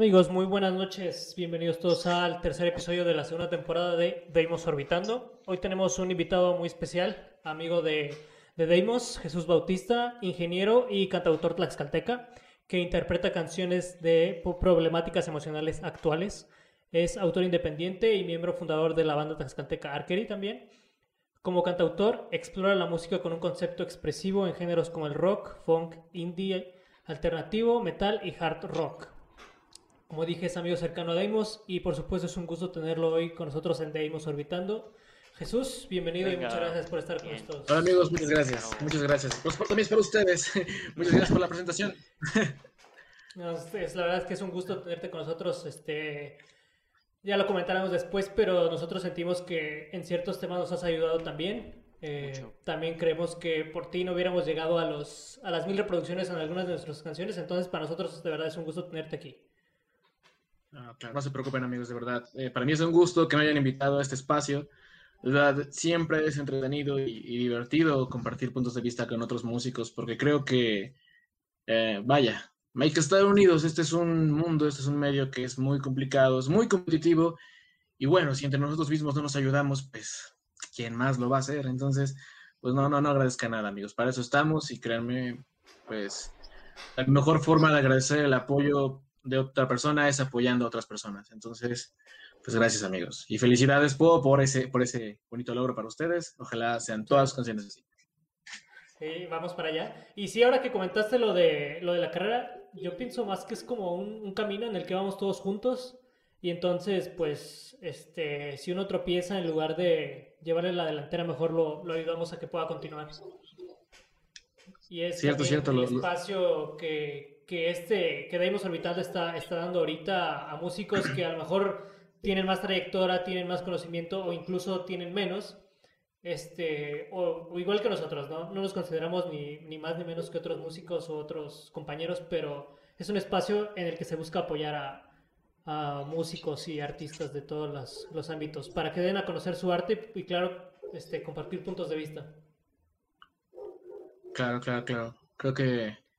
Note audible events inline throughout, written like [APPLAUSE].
Amigos, muy buenas noches. Bienvenidos todos al tercer episodio de la segunda temporada de Deimos Orbitando. Hoy tenemos un invitado muy especial, amigo de, de Deimos, Jesús Bautista, ingeniero y cantautor tlaxcalteca, que interpreta canciones de problemáticas emocionales actuales. Es autor independiente y miembro fundador de la banda tlaxcalteca Archery también. Como cantautor, explora la música con un concepto expresivo en géneros como el rock, funk, indie, alternativo, metal y hard rock. Como dije, es amigo cercano a Deimos y por supuesto es un gusto tenerlo hoy con nosotros en Deimos Orbitando. Jesús, bienvenido y muchas gracias por estar con nosotros. Hola amigos, muchas gracias. Muchas gracias. Pues también para ustedes. [LAUGHS] muchas gracias por la presentación. [LAUGHS] es, la verdad es que es un gusto tenerte con nosotros. Este, ya lo comentaremos después, pero nosotros sentimos que en ciertos temas nos has ayudado también. Eh, también creemos que por ti no hubiéramos llegado a, los, a las mil reproducciones en algunas de nuestras canciones, entonces para nosotros de verdad es un gusto tenerte aquí. Ah, no se preocupen amigos, de verdad. Eh, para mí es un gusto que me hayan invitado a este espacio. verdad, siempre es entretenido y, divertido compartir puntos de vista con otros músicos, porque creo que, eh, vaya, hay que estar unidos. Este es un mundo, este es un medio que es muy complicado, es muy competitivo. Y bueno, si entre nosotros mismos no nos ayudamos, pues, ¿quién más lo va a hacer? Entonces, pues no, no, no agradezca nada, amigos. Para eso estamos y créanme, pues, la mejor forma de agradecer el apoyo de otra persona es apoyando a otras personas. Entonces, pues gracias amigos. Y felicidades por ese, por ese bonito logro para ustedes. Ojalá sean todas conscientes así. Sí, vamos para allá. Y sí, ahora que comentaste lo de, lo de la carrera, yo pienso más que es como un, camino en el que vamos todos juntos. Y entonces, pues, este, si uno tropieza, en lugar de llevarle la delantera, mejor lo, lo ayudamos a que pueda continuar. Y es cierto, cierto, el espacio que, que este que Deimos Orbitando está, está dando ahorita a músicos que a lo mejor tienen más trayectoria, tienen más conocimiento o incluso tienen menos, este, o, igual que nosotros, ¿no? No nos consideramos ni, ni, más ni menos que otros músicos o otros compañeros, pero es un espacio en el que se busca apoyar a, a músicos y artistas de todos los, los, ámbitos para que den a conocer su arte y, claro, este, compartir puntos de vista. Claro, claro, claro. Creo que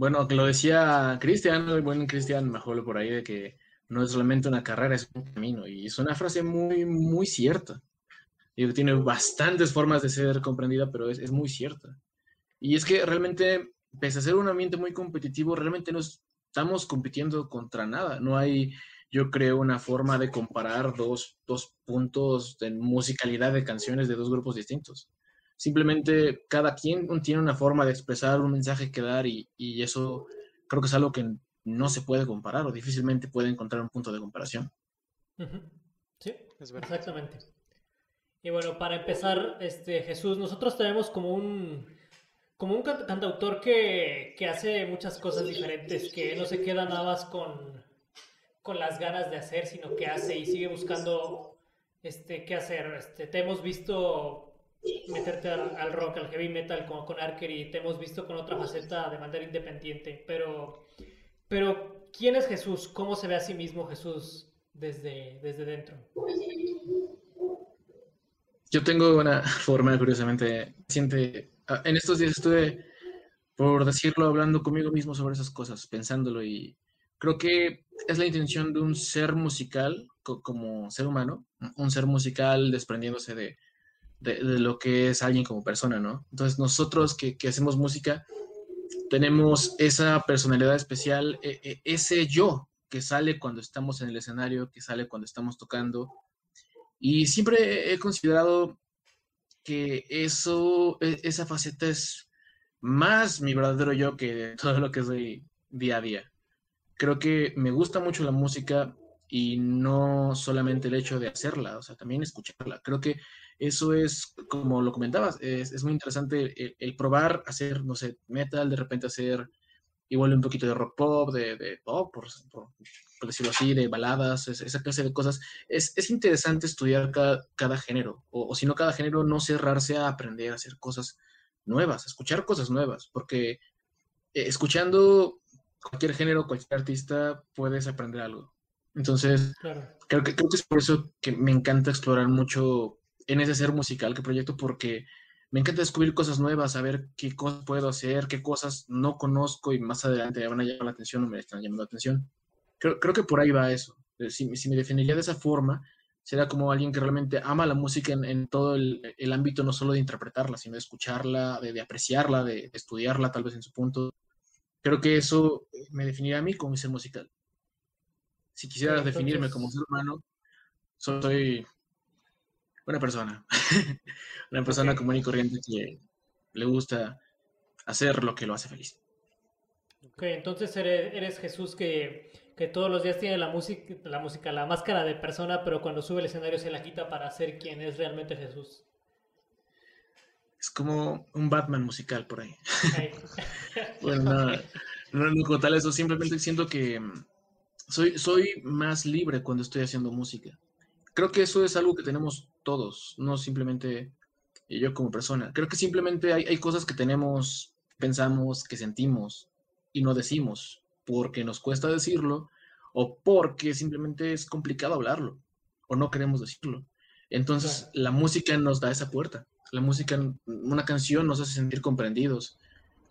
bueno, lo decía Cristian, el buen Cristian mejor por ahí, de que no es solamente una carrera, es un camino. Y es una frase muy, muy cierta. Y tiene bastantes formas de ser comprendida, pero es, es muy cierta. Y es que realmente, pese a ser un ambiente muy competitivo, realmente no estamos compitiendo contra nada. No hay, yo creo, una forma de comparar dos, dos puntos de musicalidad de canciones de dos grupos distintos. Simplemente cada quien tiene una forma de expresar un mensaje que dar y, eso creo que es algo que no se puede comparar o difícilmente puede encontrar un punto de comparación. Sí, es verdad. exactamente. Y bueno, para empezar, este Jesús, nosotros tenemos como un como un cantautor que, que hace muchas cosas diferentes, que no se queda nada más con, con las ganas de hacer, sino que hace y sigue buscando este, qué hacer. Este, te hemos visto meterte al, rock, al heavy metal con, con y te hemos visto con otra faceta de manera independiente, pero, pero ¿quién es Jesús? ¿Cómo se ve a sí mismo Jesús desde, desde dentro? Yo tengo una [LAUGHS] forma, curiosamente, siente, ah, en estos días estuve, por decirlo, hablando conmigo mismo sobre esas cosas, pensándolo y creo que es la intención de un ser musical como ser humano, un ser musical desprendiéndose de, de, lo que es alguien como persona, ¿no? Entonces nosotros que, hacemos música tenemos esa personalidad especial, e, e, ese yo que sale cuando estamos en el escenario, que sale cuando estamos tocando. Y siempre he considerado que eso, e, esa faceta es más mi verdadero yo que [LAUGHS] todo lo que soy día a día. Creo que me gusta mucho la música y no solamente el hecho de hacerla, o sea, también escucharla. Creo que eso es, como lo comentabas, es, muy interesante el, probar hacer, no sé, metal, de repente hacer igual un poquito de rock pop, de, pop, por, decirlo así, de baladas, esa clase de cosas. Es, interesante estudiar cada, género, o, si no cada género, no cerrarse a aprender a hacer cosas nuevas, escuchar cosas nuevas, porque eh, escuchando cualquier género, cualquier artista, puedes aprender algo. Entonces, creo, que, creo que es por eso que me encanta explorar mucho en ese ser musical que proyecto porque me encanta descubrir cosas nuevas, saber qué cosas puedo hacer, qué cosas no conozco y más adelante me van a llamar la atención o me están llamando la atención. creo, creo que por ahí va eso. Eh, si, si, me definiría de esa forma, será como alguien que realmente ama la música en, en todo el, el, ámbito, no solo de interpretarla, sino de escucharla, de, de apreciarla, de, de, estudiarla, tal vez en su punto. Creo que eso me definiría a mí como ser musical. Si quisiera Entonces... definirme como ser humano, soy una persona. [LAUGHS] una persona okay. común y corriente que le gusta hacer lo que lo hace feliz. Ok, entonces eres, eres Jesús que, que, todos los días tiene la música, la música, la máscara de persona, pero cuando sube el escenario se la quita para ser quien es realmente Jesús. Es como un Batman musical por ahí. Okay. [LAUGHS] bueno, no, no, no, tal eso, simplemente siento que mm, soy, soy más libre cuando estoy haciendo música. Creo que eso es algo que tenemos todos, no simplemente yo como persona. Creo que simplemente hay, hay cosas que tenemos, pensamos, que sentimos y no decimos porque nos cuesta decirlo o porque simplemente es complicado hablarlo o no queremos decirlo. Entonces claro. la música nos da esa puerta. La música, una canción nos hace sentir comprendidos,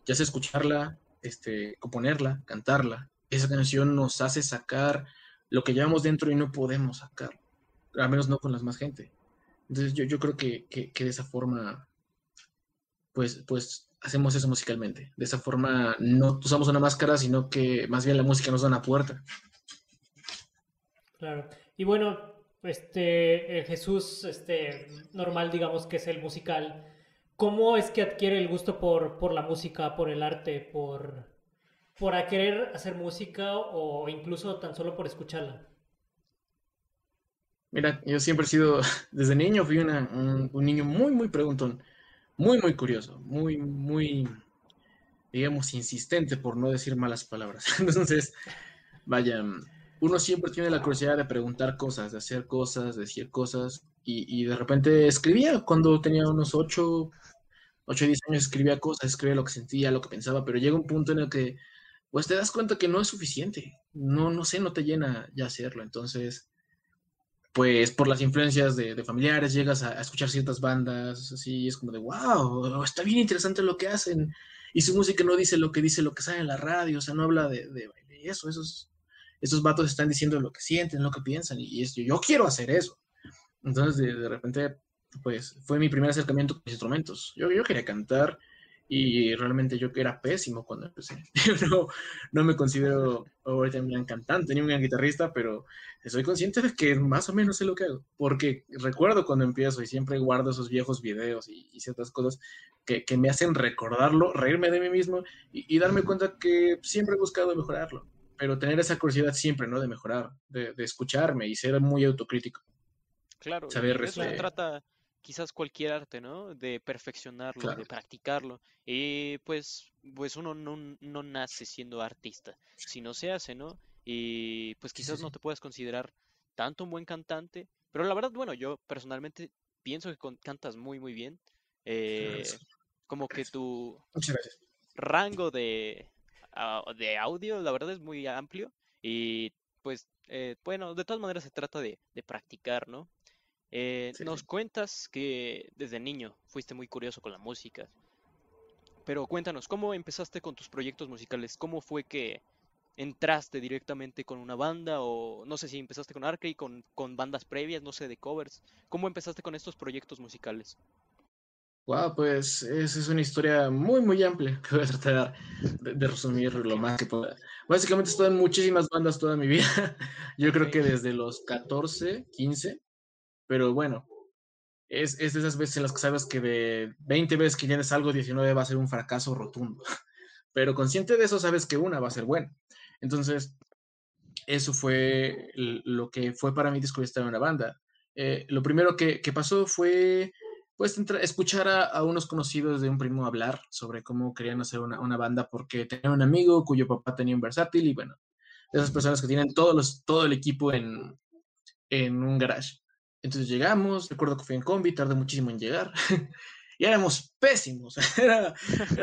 ya sea escucharla, este, componerla, cantarla. Esa canción nos hace sacar lo que llevamos dentro y no podemos sacar, al menos no con las más gente. Entonces yo, yo creo que, que, de esa forma, pues, pues hacemos eso musicalmente. De esa forma no usamos una máscara, sino que más bien la música nos da una puerta. Claro. Y bueno, este Jesús este, normal, digamos que es el musical. ¿Cómo es que adquiere el gusto por, por la música, por el arte, por, por querer hacer música o incluso tan solo por escucharla? Mira, yo siempre he sido, [LAUGHS] desde niño fui un, un niño muy, muy preguntón muy, muy curioso, muy, muy, digamos, insistente, por no decir malas palabras. [LAUGHS] Entonces, vaya, uno siempre tiene la curiosidad de preguntar cosas, de hacer cosas, de decir cosas, y, y de repente escribía cuando tenía unos 8, 8, 10 años, escribía cosas, escribía lo que sentía, lo que pensaba, pero llega un punto en el que, pues te das cuenta que no es suficiente, no, no sé, no te llena ya hacerlo, entonces pues por las influencias de, de familiares llegas a, a, escuchar ciertas bandas, así es como de, wow, está bien interesante lo que hacen. Y su música no dice lo que dice lo que sale en la radio, o sea, no habla de, de, de eso, esos, esos vatos están diciendo lo que sienten, lo que piensan, y, es, yo quiero hacer eso. Entonces, de, repente, pues fue mi primer acercamiento con los instrumentos. Yo, yo quería cantar, y realmente yo que era pésimo cuando empecé. Yo [LAUGHS] no, no me considero ahorita un gran cantante ni un gran guitarrista, pero soy consciente de que más o menos sé lo que hago, porque recuerdo cuando empiezo y siempre guardo esos viejos videos y, y ciertas cosas que, que, me hacen recordarlo, reírme de mí mismo y, y, darme cuenta que siempre he buscado mejorarlo, pero tener esa curiosidad siempre, ¿no? De mejorar, de, de escucharme y ser muy autocrítico. Claro, saber eso se trata quizás cualquier arte, ¿no? De perfeccionarlo, claro. de practicarlo. Y pues, pues uno no, no, nace siendo artista, sino se hace, ¿no? Y pues quizás sí, sí. no te puedas considerar tanto un buen cantante, pero la verdad, bueno, yo personalmente pienso que con, cantas muy, muy bien. Eh, como que tu rango de, uh, de audio, la verdad, es muy amplio. Y pues, eh, bueno, de todas maneras se trata de, de practicar, ¿no? Eh, sí, nos sí. cuentas que desde niño fuiste muy curioso con la música, pero cuéntanos, ¿cómo empezaste con tus proyectos musicales? ¿Cómo fue que entraste directamente con una banda o no sé si empezaste con Arcade, con, con bandas previas, no sé, de covers? ¿Cómo empezaste con estos proyectos musicales? Wow, pues esa es una historia muy, muy amplia que voy a tratar de, de, resumir lo más que pueda. Básicamente estoy en muchísimas bandas toda mi vida. [LAUGHS] Yo creo que desde los 14, 15 pero bueno, es, es de esas veces en las que sabes que de 20 veces que tienes algo, 19 va a ser un fracaso rotundo. [LAUGHS] Pero consciente de eso, sabes que una va a ser buena. Entonces, eso fue lo que fue para mí descubrir estar en una banda. Eh, lo primero que, que, pasó fue pues escuchar a, a, unos conocidos de un primo hablar sobre cómo querían hacer una, una, banda porque tenía un amigo cuyo papá tenía un versátil y bueno, esas personas que tienen todos los, todo el equipo en, en un garage. Entonces llegamos, recuerdo que fui en combi, tardé muchísimo en llegar, [LAUGHS] y éramos pésimos, [LAUGHS] era,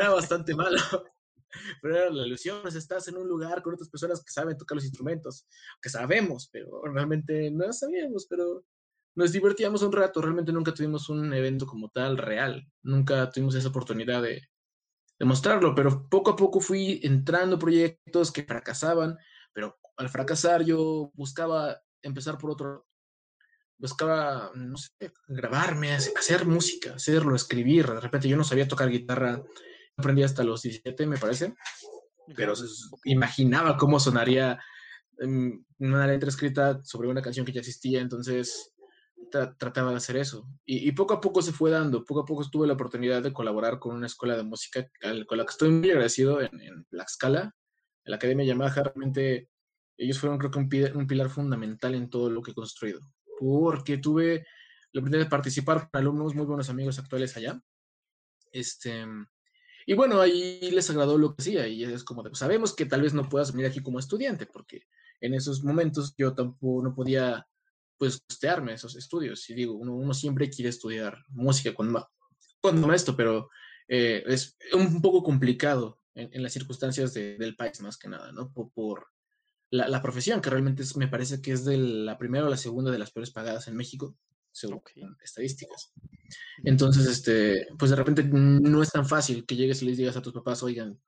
bastante malo, [LAUGHS] pero era la ilusión, pues, estás en un lugar con otras personas que saben tocar los instrumentos, que sabemos, pero realmente no sabíamos, pero nos divertíamos un rato, realmente nunca tuvimos un evento como tal real, nunca tuvimos esa oportunidad de, de mostrarlo, pero poco a poco fui entrando proyectos que fracasaban, pero al fracasar yo buscaba empezar por otro buscaba, no sé, grabarme, hacer música, hacerlo, escribir. De repente yo no sabía tocar guitarra, aprendí hasta los 17, me parece, pero imaginaba cómo sonaría em, una letra escrita sobre una canción que ya existía, entonces trataba de hacer eso. Y, poco a poco se fue dando, poco a poco tuve la oportunidad de colaborar con una escuela de música con la que estoy muy agradecido en, en Tlaxcala, en la Academia Yamaha, realmente ellos fueron creo que un, un pilar fundamental en todo lo que he construido porque tuve la oportunidad de participar con alumnos, muy buenos amigos actuales allá. Este, y bueno, ahí les agradó lo que hacía y es como, de, sabemos que tal vez no puedas venir aquí como estudiante, porque en esos momentos yo tampoco no podía pues costearme esos estudios. Y digo, uno, siempre quiere estudiar música cuando, cuando esto, pero eh, es un poco complicado en, las circunstancias del país más que nada, ¿no? por, la, profesión, que realmente me parece que es de la primera o la segunda de las peores pagadas en México, según estadísticas. Entonces, este, pues de repente no es tan fácil que llegues y les digas a tus papás, oigan,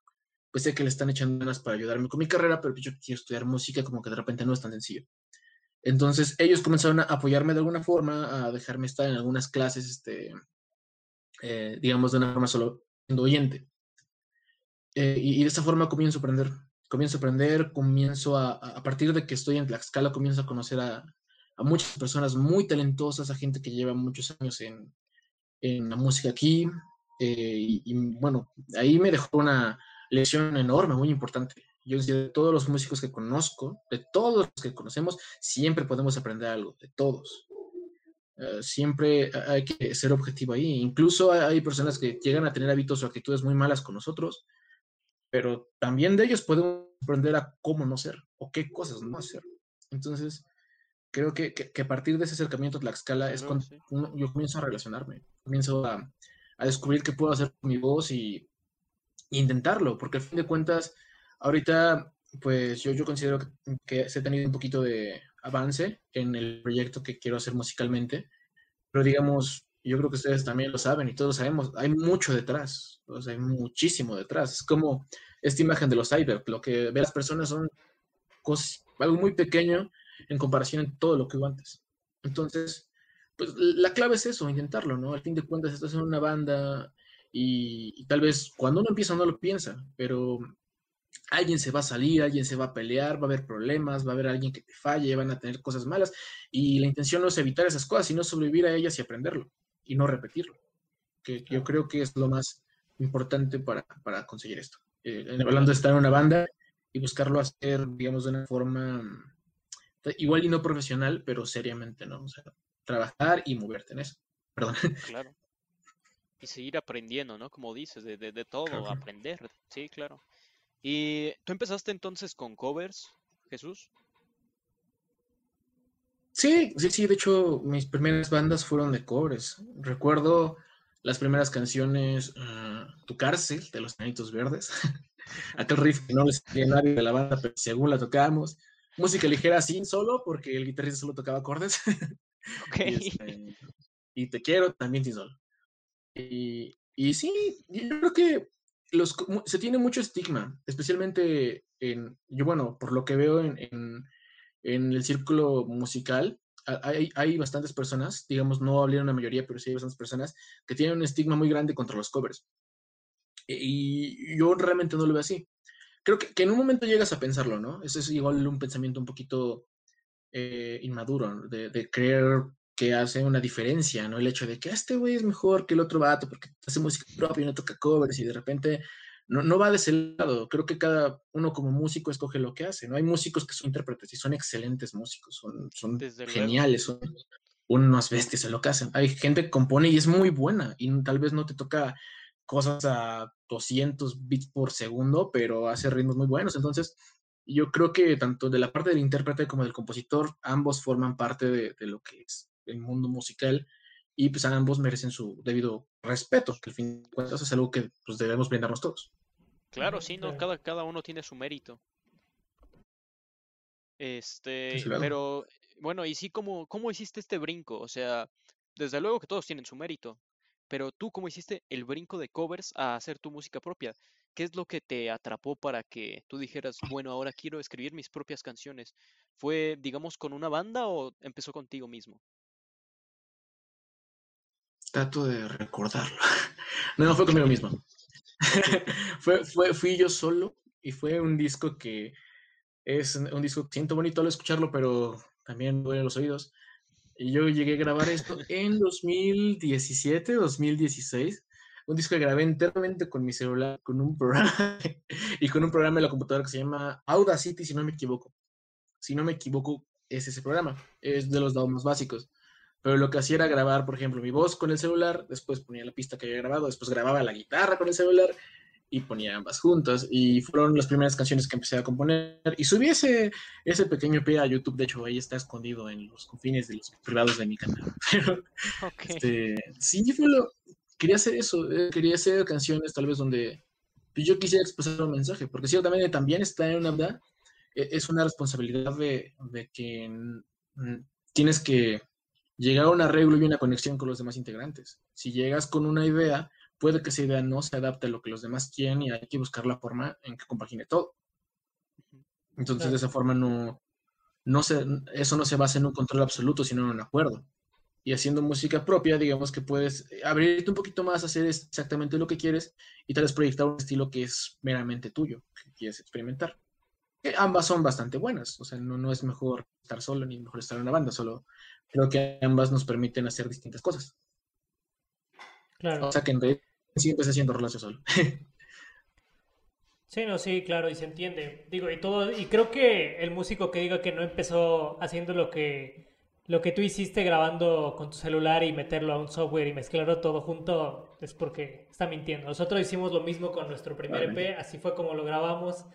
pues sé que le están echando ganas para ayudarme con mi carrera, pero yo quiero estudiar música, como que de repente no es tan sencillo. Entonces, ellos comenzaron a apoyarme de alguna forma, a dejarme estar en algunas clases, este, eh, digamos, de una forma solo siendo oyente. Eh, y, y, de esa forma comienzo a aprender comienzo a aprender, comienzo a, a partir de que estoy en Tlaxcala, comienzo a conocer a, a muchas personas muy talentosas, a gente que lleva muchos años en, en la música aquí. Eh, y, bueno, ahí me dejó una lección enorme, muy importante. Yo decía, de todos los músicos que conozco, de todos los que conocemos, siempre podemos aprender algo, de todos. Uh, siempre hay que ser objetivo ahí. Incluso hay personas que llegan a tener hábitos o actitudes muy malas con nosotros pero también de ellos podemos aprender a cómo no ser o qué cosas no hacer. Entonces, creo que, que, a partir de ese acercamiento a Tlaxcala es cuando yo comienzo a relacionarme, comienzo a, a, descubrir qué puedo hacer con mi voz y, intentarlo, porque al fin de cuentas, ahorita, pues yo, yo considero que, que se ha tenido un poquito de avance en el proyecto que quiero hacer musicalmente, pero digamos, yo creo que ustedes también lo saben y todos sabemos, hay mucho detrás, o sea, hay muchísimo detrás. Es como esta imagen de los cyber, lo que ve las personas son cosas, algo muy pequeño en comparación en todo lo que hubo antes. Entonces, pues la clave es eso, intentarlo, ¿no? Al fin de cuentas, estás en una banda y, tal vez cuando uno empieza no lo piensa, pero alguien se va a salir, alguien se va a pelear, va a haber problemas, va a haber alguien que te falle, van a tener cosas malas y la intención no es evitar esas cosas, sino sobrevivir a ellas y aprenderlo y no repetirlo. Que yo creo que es lo más importante para, para conseguir esto. Eh, hablando de estar en una banda y buscarlo hacer, digamos, de una forma igual y no profesional, pero seriamente, ¿no? O sea, trabajar y moverte en eso. Perdón. Claro. Y seguir aprendiendo, ¿no? Como dices, de, de, todo, aprender. Sí, claro. ¿Y tú empezaste entonces con covers, Jesús? Sí, sí, sí, de hecho mis primeras bandas fueron de covers. Recuerdo las primeras canciones, ah, Tu cárcel, de los Nanitos Verdes. [LAUGHS] Aquel riff que no les sabía nadie de la banda, pero según la tocábamos. Música ligera sin solo, porque el guitarrista solo tocaba acordes. [LAUGHS] Este, y, Te quiero también sin solo. Y, y sí, yo creo que los, se tiene mucho estigma, especialmente en, yo bueno, por lo que veo en en el círculo musical hay, hay, bastantes personas, digamos, no hablé una mayoría, pero sí hay bastantes personas que tienen un estigma muy grande contra los covers. Y yo realmente no lo veo así. Creo que, que en un momento llegas a pensarlo, ¿no? Eso es igual un pensamiento un poquito eh, inmaduro, de, de, creer que hace una diferencia, ¿no? El hecho de que este güey es mejor que el otro vato porque hace música propia y no toca covers y de repente no, no, va de ese lado. Creo que cada uno como músico escoge lo que hace. No hay músicos que son intérpretes y son excelentes músicos, son, son geniales, son unos bestias en lo que hacen. Hay gente que compone y es muy buena y tal vez no te toca cosas a 200 bits por segundo, pero hace ritmos muy buenos. Entonces, yo creo que tanto de la parte del intérprete como del compositor, ambos forman parte de, de lo que es el mundo musical y pues ambos merecen su debido respeto, que al fin de cuentas es algo que pues, debemos brindarnos todos. Claro, sí, no, cada, cada uno tiene su mérito. Este, pero bueno, y sí, ¿cómo, ¿cómo hiciste este brinco? O sea, desde luego que todos tienen su mérito, pero tú, ¿cómo hiciste el brinco de covers a hacer tu música propia? ¿Qué es lo que te atrapó para que tú dijeras, bueno, ahora quiero escribir mis propias canciones? ¿Fue, digamos, con una banda o empezó contigo mismo? Trato de recordarlo. no, [LAUGHS] no fue conmigo mismo. [LAUGHS] fui yo solo y fue un disco que es un disco, siento bonito al escucharlo, pero también duele los oídos. Y yo llegué a grabar esto en 2017, 2016. Un disco que grabé enteramente con mi celular, con un programa [LAUGHS] y con un programa de la computadora que se llama Audacity, si no me equivoco. Si no me equivoco, es ese programa. Es de los dados más básicos. Pero lo que hacía era grabar, por ejemplo, mi voz con el celular, después ponía la pista que había grabado, después grababa la guitarra con el celular y ponía ambas juntas. Y fueron las primeras canciones que empecé a componer. Y subí ese, ese pequeño pie a YouTube. De hecho, ahí está escondido en los confines de los privados de mi canal. [LAUGHS] Pero este, sí, fue lo. Quería hacer eso. Eh, quería hacer canciones tal vez donde pues, yo quisiera expresar un mensaje. Porque ciertamente también está en una verdad. Es una responsabilidad de, de que tienes que llegar a un arreglo y una conexión con los demás integrantes. Si llegas con una idea, puede que esa idea no se adapte a lo que los demás quieren y hay que buscar la forma en que compagine todo. Entonces, de esa forma no, no se, eso no se basa en un control absoluto, sino en un acuerdo. Y haciendo música propia, digamos que puedes abrirte un poquito más, hacer exactamente lo que quieres y tal vez proyectar un estilo que es meramente tuyo, que quieres experimentar. Que ambas son bastante buenas, o sea, no, no es mejor estar solo ni mejor estar en una banda, solo creo que ambas nos permiten hacer distintas cosas. Claro. O sea que en realidad sí empecé haciendo relación solo. [LAUGHS] Sí, no, sí, claro, y se entiende. Digo, y todo, y creo que el músico que diga que no empezó haciendo lo que, lo que tú hiciste grabando con tu celular y meterlo a un software y mezclarlo todo junto, es porque está mintiendo. Nosotros hicimos lo mismo con nuestro primer EP, así fue como lo grabamos.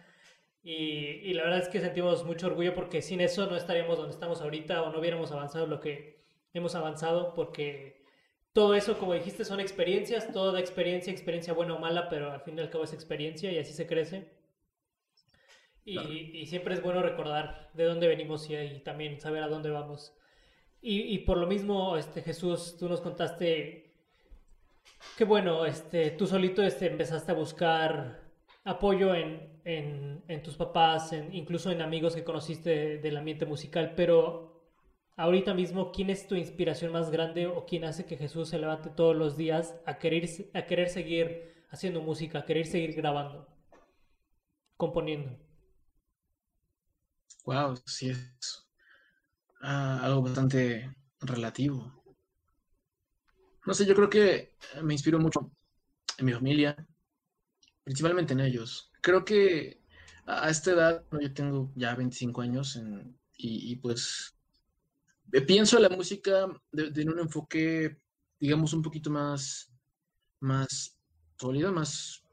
Y, y, la verdad es que sentimos mucho orgullo porque sin eso no estaríamos donde estamos ahorita o no hubiéramos avanzado lo que hemos avanzado porque todo eso, como dijiste, son experiencias, toda experiencia, experiencia buena o mala, pero al fin y al cabo es experiencia y así se crece. Y, siempre es bueno recordar de dónde venimos y, también saber a dónde vamos. Y, por lo mismo, este, Jesús, tú nos contaste que bueno, este, tú solito este, empezaste a buscar apoyo en, en, tus papás, en, incluso en amigos que conociste del ambiente musical, pero ahorita mismo, ¿quién es tu inspiración más grande o quién hace que Jesús se levante todos los días a querer, a querer seguir haciendo música, a querer seguir grabando, componiendo? Wow, sí es ah, algo bastante relativo. No sé, yo creo que me inspiro mucho en mi familia, principalmente en ellos. Creo que a esta edad, yo tengo ya 25 años y, pues eh, pienso la música de, un enfoque, digamos, un poquito más, más sólido, más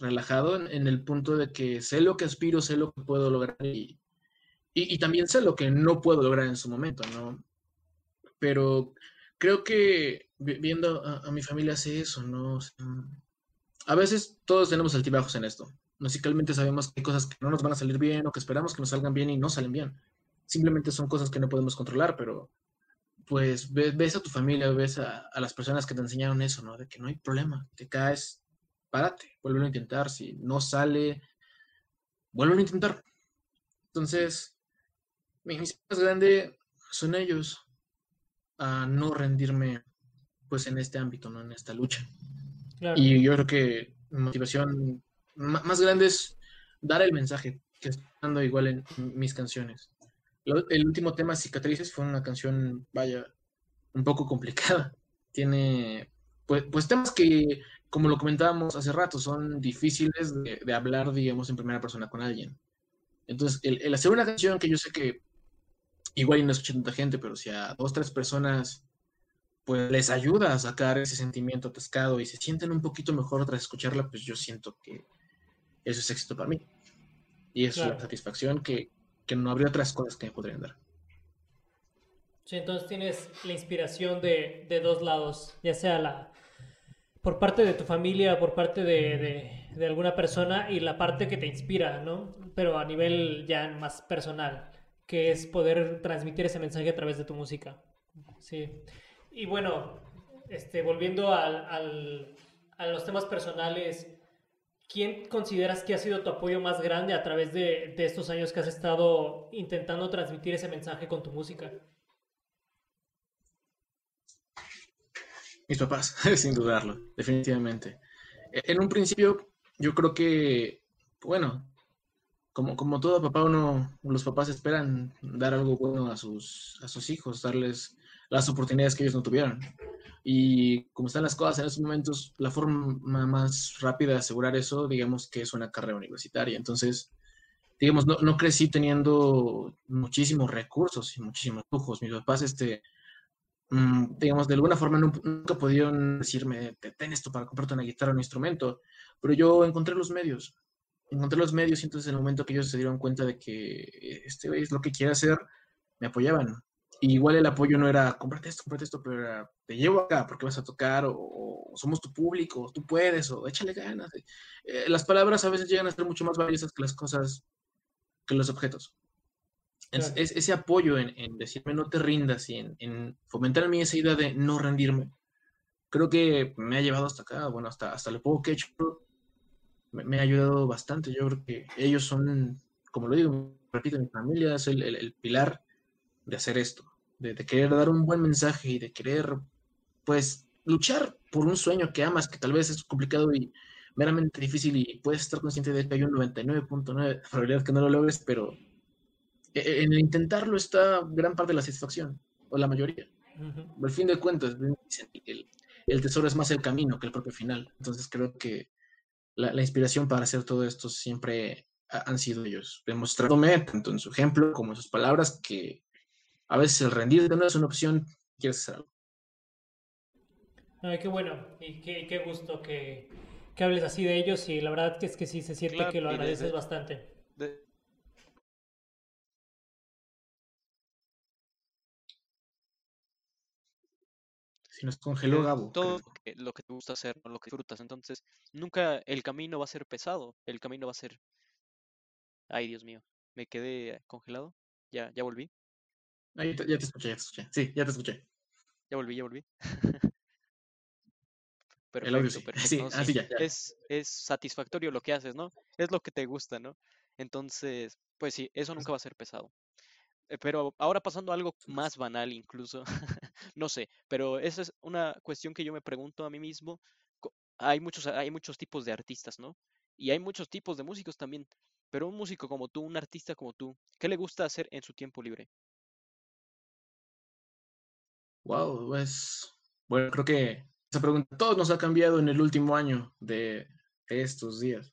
relajado, en, el punto de que sé lo que aspiro, sé lo que puedo lograr y, también sé lo que no puedo lograr en su momento, ¿no? Pero creo que viendo a, mi familia hace eso, ¿no? A veces todos tenemos altibajos en esto. Musicalmente sabemos que hay cosas que no nos van a salir bien o que esperamos que nos salgan bien y no salen bien simplemente son cosas que no podemos controlar, pero pues ves, a tu familia, ves a, las personas que te enseñaron eso, ¿no? De que no hay problema, te caes, párate, vuelve a intentar, si no sale, vuelve a intentar. Entonces, mi más grande son ellos, a no rendirme pues en este ámbito, ¿no? En esta lucha. Y yo creo que motivación más grande es dar el mensaje que estoy dando igual en mis canciones el último tema, Cicatrices, fue una canción, vaya, un poco complicada. [LAUGHS] Tiene, pues, pues temas que, como lo comentábamos hace rato, son difíciles de, hablar, digamos, en primera persona con alguien. Entonces, el, hacer una canción que yo sé que igual no escucha tanta gente, pero si a dos, tres personas pues les ayuda a sacar ese sentimiento atascado y se sienten un poquito mejor tras escucharla, pues yo siento que eso es éxito para mí. Y es la satisfacción que, que no habría otras cosas que me podrían dar. Sí, entonces tienes la inspiración de, de dos lados, ya sea la por parte de tu familia, por parte de, de, alguna persona y la parte que te inspira, ¿no? Pero a nivel ya más personal, que es poder transmitir ese mensaje a través de tu música. Sí. Y bueno, este, volviendo al, al, a los temas personales, ¿quién consideras que ha sido tu apoyo más grande a través de, de estos años que has estado intentando transmitir ese mensaje con tu música? Mis papás, [LAUGHS] sin dudarlo, definitivamente. E, en un principio, yo creo que, bueno, como, como todo papá, uno, los papás esperan dar algo bueno a sus, a sus hijos, darles las oportunidades que ellos no tuvieron. Y como están las cosas en estos momentos, la forma más rápida de asegurar eso, digamos que es una carrera universitaria. Entonces, digamos, no, no crecí teniendo muchísimos recursos y muchísimos lujos. Mis papás, este, Mm, digamos, de alguna forma nunca, pudieron decirme, ten esto para comprarte una guitarra o un instrumento, pero yo encontré los medios, encontré los medios y entonces en el momento que ellos se dieron cuenta de que este es lo que quiere hacer, me apoyaban. Igual el apoyo no era, comprate esto, comprate esto, pero era, te llevo acá porque vas a tocar, o, somos tu público, tú puedes, o échale ganas. Eh, las palabras a veces llegan a ser mucho más valiosas que las cosas, que los objetos. Es, ese apoyo en, decirme no te rindas y en, fomentar en mí esa idea de no rendirme, creo que me ha llevado hasta acá, bueno, hasta, hasta lo poco que he hecho, me, ha ayudado bastante. Yo creo que ellos son, como lo digo, repito, mi familia es el, pilar de hacer esto, de, querer dar un buen mensaje y de querer, pues, luchar por un sueño que amas, que tal vez es complicado y meramente difícil y puedes estar consciente de que hay un 99.9 probabilidad que no lo logres, pero e, e, en intentarlo está gran parte de la satisfacción, o la mayoría. Al fin de cuentas, el, el, tesoro es más el camino que el propio final. Entonces creo que la, la inspiración para hacer todo esto siempre han sido ellos, demostrándome tanto en su ejemplo como en sus palabras que a veces el rendirte no es una opción, quieres hacer algo. Ay, qué bueno y qué, qué gusto que, que, hables así de ellos y la verdad que es que sí se siente que lo agradeces bastante. Si nos congeló Gabo. Todo lo que, te gusta hacer, lo que disfrutas. Entonces, nunca el camino va a ser pesado. El camino va a ser. Ay, Dios mío. Me quedé congelado. Ya, ya volví. Ahí ya te escuché, ya te escuché. Sí, ya te escuché. Ya volví, ya volví. perfecto, [LAUGHS] el audio sí. Sí, así ya, Es, es satisfactorio lo que haces, ¿no? Es lo que te gusta, ¿no? Entonces, pues sí, eso nunca va a ser pesado. Eh, pero ahora pasando a algo más banal incluso, [LAUGHS] no sé, pero esa es una cuestión que yo me pregunto a mí mismo. Hay muchos, hay muchos tipos de artistas, ¿no? Y hay muchos tipos de músicos también. Pero un músico como tú, un artista como tú, ¿qué le gusta hacer en su tiempo libre? Wow, pues, bueno, creo que esa pregunta todos nos ha cambiado en el último año de, estos días,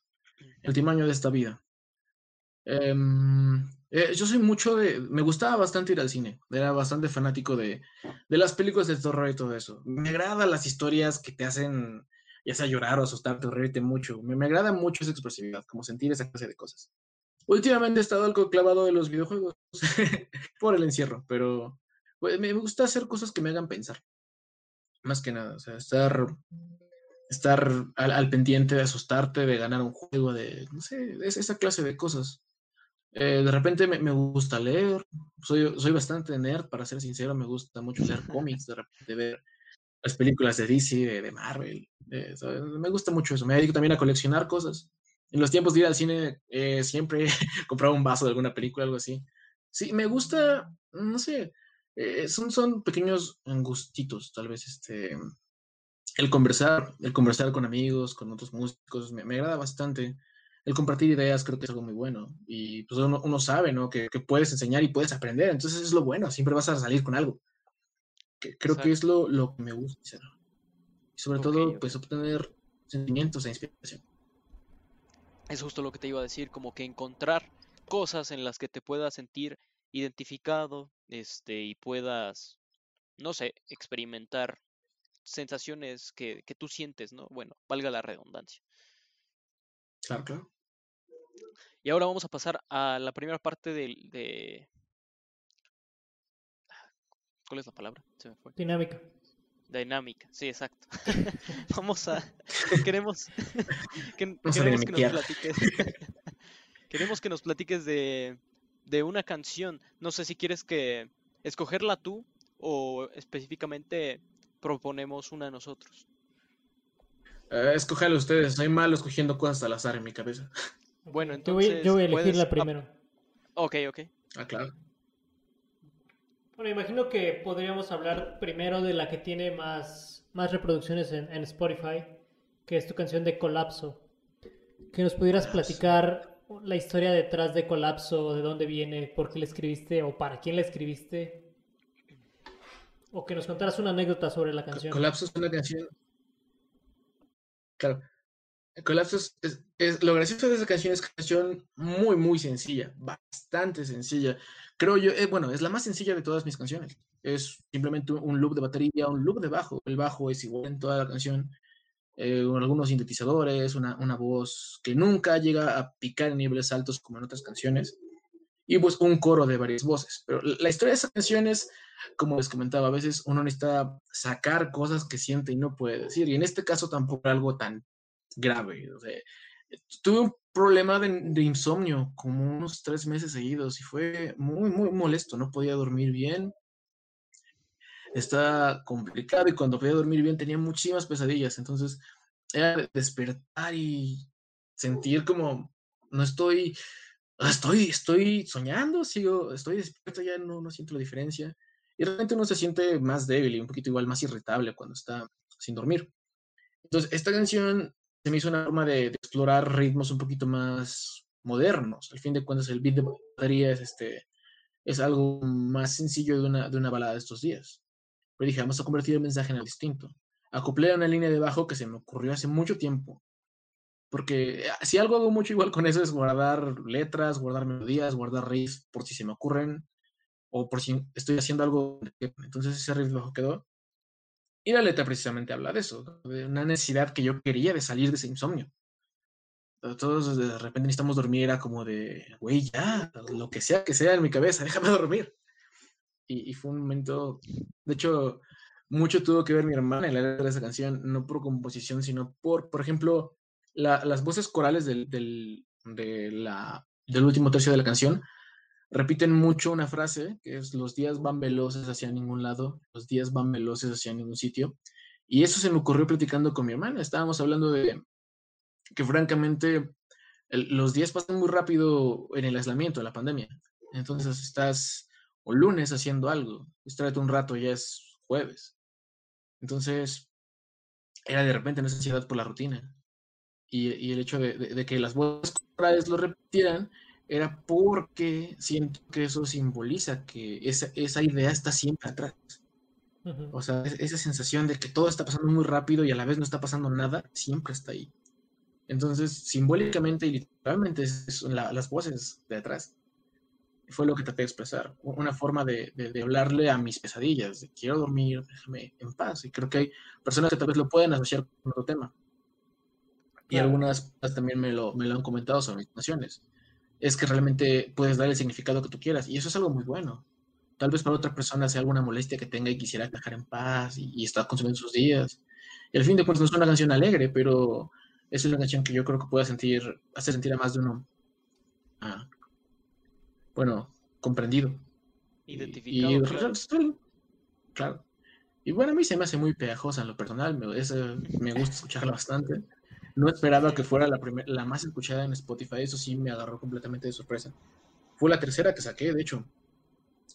el último año de esta vida. Em, eh, yo soy mucho de. Me gustaba bastante ir al cine. Era bastante fanático de, de las películas de terror y todo eso. Me agradan las historias que te hacen, ya sea llorar o asustarte o reírte mucho. Me, me agrada mucho esa expresividad, como sentir esa clase de cosas. Últimamente he estado algo clavado de los videojuegos [LAUGHS] por el encierro, pero me gusta hacer cosas que me hagan pensar. Más que nada, o sea, estar, estar al, al pendiente de asustarte, de ganar un juego, de, no sé, esa clase de cosas. Eh, de repente me, gusta leer, soy, soy bastante nerd, para ser sincero, me gusta mucho leer [LAUGHS] cómics, de repente ver las películas de DC, de, Marvel, eh, me gusta mucho eso, me dedico también a coleccionar cosas. En los tiempos de ir al cine eh, siempre [LAUGHS] compraba un vaso de alguna película, algo así. Sí, me gusta, no sé, son, son pequeños angustitos, tal vez, este, el conversar, el conversar con amigos, con otros músicos, me, me agrada bastante el compartir ideas creo que es algo muy bueno. Y pues uno, sabe, ¿no? Que, puedes enseñar y puedes aprender. Entonces es lo bueno, siempre vas a salir con algo. creo que es lo, lo, que me gusta. Y sobre todo, pues obtener sentimientos e inspiración. Es justo lo que te iba a decir, como que encontrar cosas en las que te puedas sentir identificado, este, y puedas, no sé, experimentar sensaciones que, que tú sientes, ¿no? Bueno, valga la redundancia. Claro, claro. Y ahora vamos a pasar a la primera parte del, de... ¿Cuál es la palabra? Se me fue. Dinámica. Dinámica, sí, exacto. [LAUGHS] [LAUGHS] [LAUGHS] vamos a... queremos... que, queremos que nos platiques... queremos que nos platiques de, de una canción. No sé si quieres que escogerla tú o específicamente proponemos una a nosotros. Eh, ustedes, soy malo escogiendo cosas al azar en mi cabeza. Bueno, entonces. Yo voy, a elegir la primero. Ok, ok. Ah, claro. Bueno, imagino que podríamos hablar primero de la que tiene más, más reproducciones en, Spotify, que es tu canción de Colapso. Que nos pudieras platicar la historia detrás de Colapso, de dónde viene, por qué la escribiste o para quién la escribiste. O que nos contaras una anécdota sobre la canción. Colapso es una canción. Claro. Colapso es, lo gracioso de esa canción es canción muy, muy sencilla, bastante sencilla. Creo yo, eh, bueno, es la más sencilla de todas mis canciones. Es simplemente un loop de batería, un loop de bajo. El bajo es igual en toda la canción. Eh, algunos sintetizadores, una, una, voz que nunca llega a picar en niveles altos como en otras canciones. Y pues un coro de varias voces. Pero la historia de esa canción es, como les comentaba, a veces uno necesita sacar cosas que siente y no puede decir. Y en este caso tampoco algo tan grave. O sea, tuve un problema de, insomnio como unos tres meses seguidos y fue muy, muy molesto. No podía dormir bien. Estaba complicado y cuando podía dormir bien tenía muchísimas pesadillas. Entonces era despertar y sentir como no estoy, estoy, estoy soñando, sigo, estoy despierto, ya no, no siento la diferencia. Y realmente uno se siente más débil y un poquito igual más irritable cuando está sin dormir. Entonces, esta canción se me hizo una forma de, explorar ritmos un poquito más modernos. Al fin de cuentas, el beat de batería es, este, es algo más sencillo de una, de una balada de estos días. Pero dije, vamos a convertir el mensaje en algo distinto. Acoplé una línea de bajo que se me ocurrió hace mucho tiempo. Porque eh, si algo hago mucho igual con eso es guardar letras, guardar melodías, guardar riffs por si se me ocurren o por si estoy haciendo algo. Entonces ese riff bajo quedó. Y la letra precisamente habla de eso, de una necesidad que yo quería de salir de ese insomnio. Todos de repente necesitamos dormir, era como de, güey, ya, lo que sea que sea en mi cabeza, déjame dormir. Y, fue un momento, de hecho, mucho tuvo que ver mi hermana en la letra de esa canción, no por composición, sino por, por ejemplo, las voces corales del, del, de la, del último tercio de la canción repiten mucho una frase que es los días van veloces hacia ningún lado, los días van veloces hacia ningún sitio. Y eso se me ocurrió platicando con mi hermana. Estábamos hablando de que francamente los días pasan muy rápido en el aislamiento, en la pandemia. Entonces estás o lunes haciendo algo, espérate un rato, ya es jueves. Entonces era de repente una ansiedad por la rutina. Y, el hecho de, que las voces corales lo repitieran era porque siento que eso simboliza que esa, esa idea está siempre atrás. O sea, esa sensación de que todo está pasando muy rápido y a la vez no está pasando nada, siempre está ahí. Entonces, simbólicamente y literalmente son las voces de atrás. Fue lo que traté de expresar. Una forma de, de, hablarle a mis pesadillas, de quiero dormir, déjame en paz. Y creo que hay personas que tal vez lo pueden asociar con otro tema. Y algunas también me lo, me lo han comentado sobre mis naciones es que realmente puedes dar el significado que tú quieras. Y eso es algo muy bueno. Tal vez para otra persona sea alguna molestia que tenga y quisiera dejar en paz y, está consumiendo sus días. Y al fin de cuentas no es una canción alegre, pero es una canción que yo creo que puede sentir, hacer sentir a más de uno, ah, bueno, comprendido. Identificado. Y, claro. claro. Y bueno, a mí se me hace muy pegajosa en lo personal, me, me gusta escucharla bastante. No esperaba que fuera la, la más escuchada en Spotify, eso sí me agarró completamente de sorpresa. Fue la tercera que saqué, de hecho,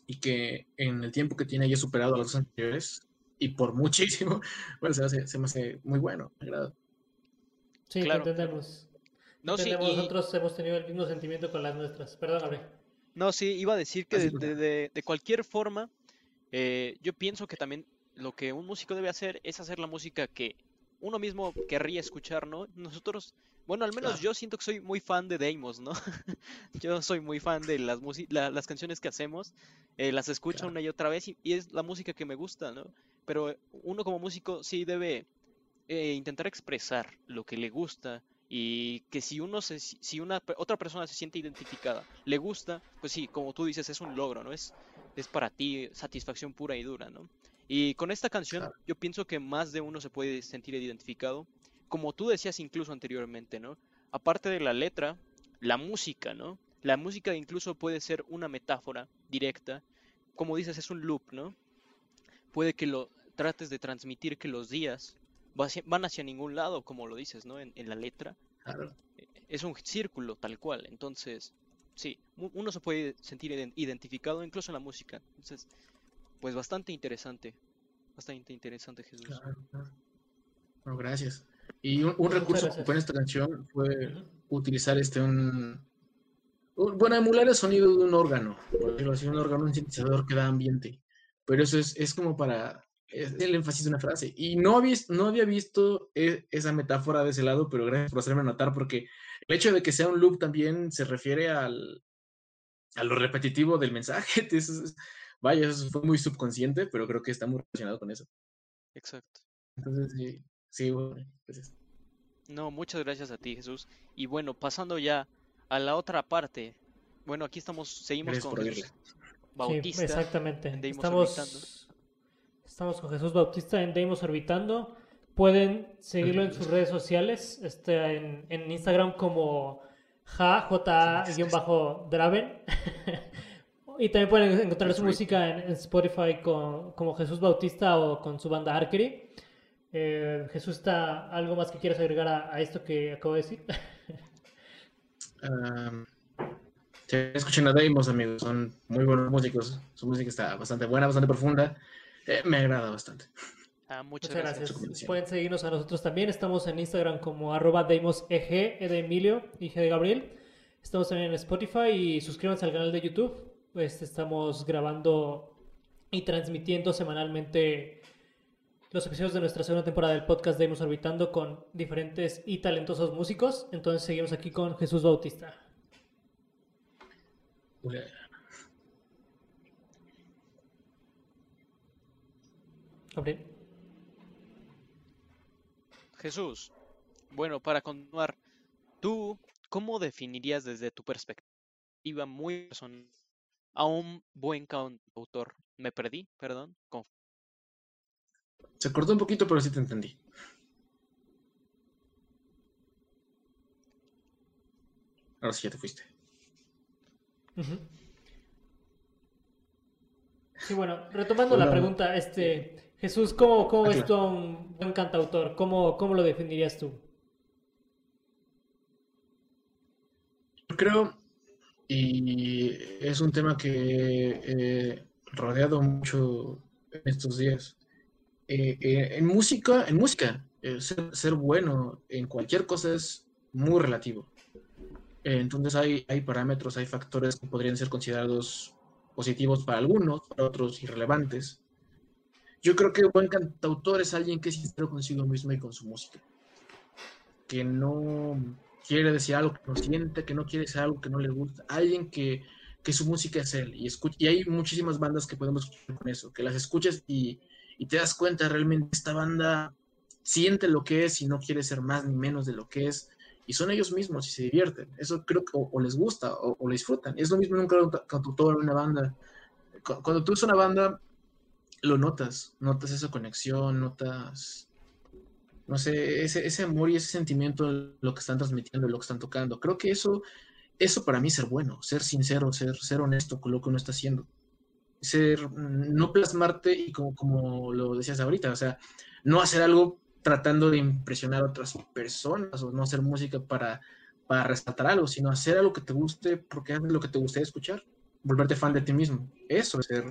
y que en el tiempo que tiene ya superado a las dos anteriores, y por [LAUGHS] muchísimo, bueno, se me hace, muy bueno, me agrada. Sí, claro. entendemos. No, sí, Nosotros hemos tenido el mismo sentimiento con las nuestras. Perdóname. No, sí, iba a decir que de, de, cualquier forma, eh, yo pienso que también lo que un músico debe hacer es hacer la música que uno mismo querría escuchar, ¿no? Nosotros, bueno, al menos yo siento que soy muy fan de Deimos, ¿no? [LAUGHS] yo soy muy fan de las, las canciones que hacemos, eh, las escucho una y otra vez y, es la música que me gusta, ¿no? Pero uno como músico sí debe eh, intentar expresar lo que le gusta y que si uno se, si una otra persona se siente identificada, le gusta, pues sí, como tú dices, es un logro, ¿no? Es, es para ti satisfacción pura y dura, ¿no? Y con esta canción yo pienso que más de uno se puede sentir identificado, como tú decías incluso anteriormente, ¿no? Aparte de la letra, la música, ¿no? La música incluso puede ser una metáfora directa, como dices, es un loop, ¿no? Puede que lo trates de transmitir que los días van hacia ningún lado, como lo dices, ¿no? En, la letra. Es un círculo tal cual. Entonces, sí, uno se puede sentir identificado incluso en la música. Entonces, pues bastante interesante. Bastante interesante, Jesús. Bueno, gracias. Y un, recurso que en esta canción fue utilizar este un, bueno, emular el sonido de un órgano, por decirlo así, un órgano, un sintetizador que da ambiente. Pero eso es, es como para el énfasis de una frase. Y no, había, no había visto e, esa metáfora de ese lado, pero gracias por hacerme notar, porque el hecho de que sea un loop también se refiere al, a lo repetitivo del mensaje. [LAUGHS] vaya, eso fue muy subconsciente, pero creo que está muy relacionado con eso. Exacto. Entonces, sí, sí, bueno, No, muchas gracias a ti, Jesús. Y bueno, pasando ya a la otra parte. Bueno, aquí estamos, seguimos con Jesús Bautista. exactamente. estamos, estamos con Jesús Bautista en Deimos Orbitando. Pueden seguirlo en sus redes sociales, este, en, en Instagram como ja, draven [LAUGHS] y también pueden encontrar su música en, Spotify con, como Jesús Bautista o con su banda Archery. Eh, Jesús, ¿está algo más que quieras agregar a, a esto que acabo de decir? [LAUGHS] escuchen a Deimos, amigos, son muy buenos músicos. Su música está bastante buena, bastante profunda. Eh, me agrada bastante. Ah, muchas, gracias. Pueden seguirnos a nosotros también. Estamos en Instagram como arroba Deimos EG, E de Emilio y G de Gabriel. Estamos también en Spotify y suscríbanse al canal de YouTube. Pues estamos grabando y transmitiendo semanalmente los episodios de nuestra segunda temporada del podcast de Orbitando con diferentes y talentosos músicos. Entonces seguimos aquí con Jesús Bautista. Jesús, bueno, para continuar, ¿tú cómo definirías desde tu perspectiva muy personal a un buen cantautor? Me perdí, perdón, se cortó un poquito, pero sí te entendí. Ahora sí ya te fuiste. Sí, bueno, retomando la pregunta, este Jesús, ¿cómo, cómo es tú un buen cantautor? ¿Cómo, ¿Cómo, lo definirías tú? Yo creo, y es un tema que he rodeado mucho en estos días, eh, eh, en música, en música, eh, ser, bueno en cualquier cosa es muy relativo. entonces hay, hay parámetros, hay factores que podrían ser considerados positivos para algunos, para otros irrelevantes. Yo creo que un buen cantautor es alguien que es sincero consigo mismo y con su música. Que no quiere decir algo que no siente, que no quiere decir algo que no le gusta. Alguien que, que su música es él. Y, y hay muchísimas bandas que podemos escuchar con eso, que las escuchas y, y te das cuenta realmente esta banda siente lo que es y no quiere ser más ni menos de lo que es y son ellos mismos y se divierten. Eso creo que o, les gusta o, o, disfrutan. Es lo mismo en un cantautor, en una banda. Cuando tú eres una banda, lo notas, notas esa conexión, notas, no sé, ese, ese amor y ese sentimiento de lo que están transmitiendo, de lo que están tocando. Creo que eso, eso para mí es ser bueno, ser sincero, ser, ser honesto con lo que uno está haciendo ser, no plasmarte y como, como lo decías ahorita, o sea, no hacer algo tratando de impresionar a otras personas o no hacer música para, para resaltar algo, sino hacer algo que te guste porque es lo que te gustaría escuchar, volverte fan de ti mismo. Eso es ser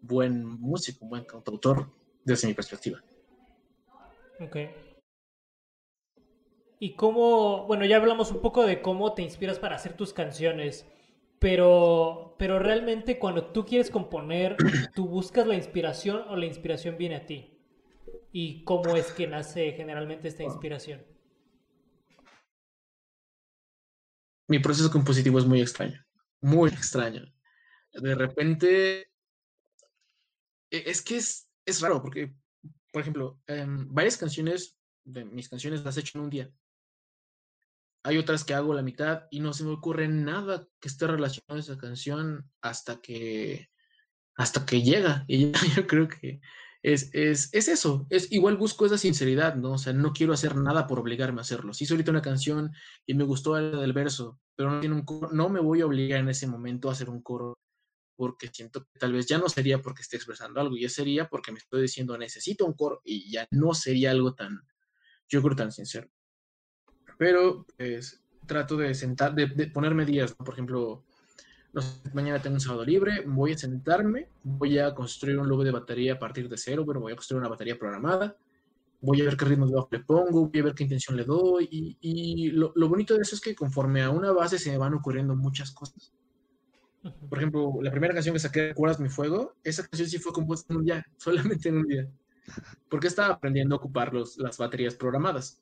buen músico, buen cantautor, desde mi perspectiva. Ok. Y cómo, bueno, ya hablamos un poco de cómo te inspiras para hacer tus canciones. Pero, pero realmente cuando tú quieres componer, [CLEARS THROAT] ¿tú buscas la inspiración o la inspiración viene a ti? ¿Y cómo es que nace generalmente esta inspiración? Mi proceso compositivo es muy extraño, muy extraño. De repente, es que es, es raro porque, por ejemplo, em, varias canciones, de mis canciones las he hecho en un día. Hay otras que hago la mitad y no se me ocurre nada que esté relacionado a esa canción hasta que, hasta que llega. [LAUGHS] Y yo creo que es, es, es, eso. Es, igual busco esa sinceridad, ¿no? O sea, no quiero hacer nada por obligarme a hacerlo. Si hice ahorita una canción y me gustó el del verso, pero no tiene un no me voy a obligar en ese momento a hacer un coro porque siento que tal vez ya no sería porque esté expresando algo, ya sería porque me estoy diciendo necesito un coro y ya no sería algo tan, yo creo, tan sincero. Pero pues trato de sentar, de, ponerme días, por ejemplo, mañana tengo un sábado libre, voy a sentarme, voy a construir un logo de batería a partir de cero, pero voy a construir una batería programada, voy a ver qué ritmo de bajo le pongo, voy a ver qué intención le doy, y, y lo, lo, bonito de eso es que conforme a una base se me van ocurriendo muchas cosas. Por ejemplo, la primera canción que saqué, ¿Recuerdas mi fuego? Esa canción sí fue compuesta en un día, [LAUGHS] solamente en un día. Porque estaba aprendiendo a ocupar los, las baterías programadas.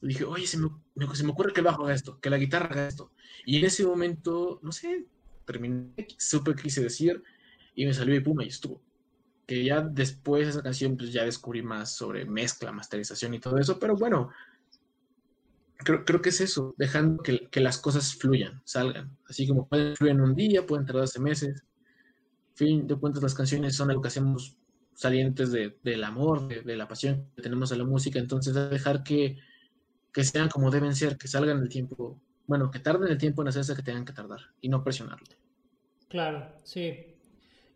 dije, oye, se me, se me ocurre que el bajo haga esto, que la guitarra haga esto. Y en ese momento, no sé, terminé, supe qué quise decir y me salió de puma y estuvo. Que ya después de esa canción, pues ya descubrí más sobre mezcla, masterización y todo eso, pero bueno, creo, creo que es eso, dejando que, que, las cosas fluyan, salgan. Así como pueden fluir en un día, pueden tardarse meses. fin de cuentas, las canciones son algo que hacemos salientes de, del amor, de, la pasión que tenemos a la música, entonces dejar que, que sean como deben ser, que salgan el tiempo, bueno, que tarden el tiempo en hacerse que tengan que tardar y no presionarlo. Claro, sí.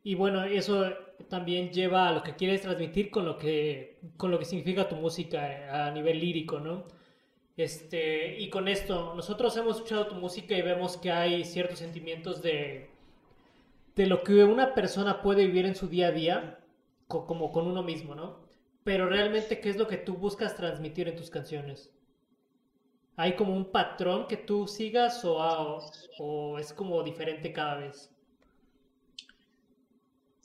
Y bueno, eso también lleva a lo que quieres transmitir con lo que, con lo que significa tu música a nivel lírico, ¿no? Este, y con esto, nosotros hemos escuchado tu música y vemos que hay ciertos sentimientos de, de lo que una persona puede vivir en su día a día, como con uno mismo, ¿no? Pero realmente, ¿qué es lo que tú buscas transmitir en tus canciones? ¿Hay como un patrón que tú sigas o, ah, o es como diferente cada vez?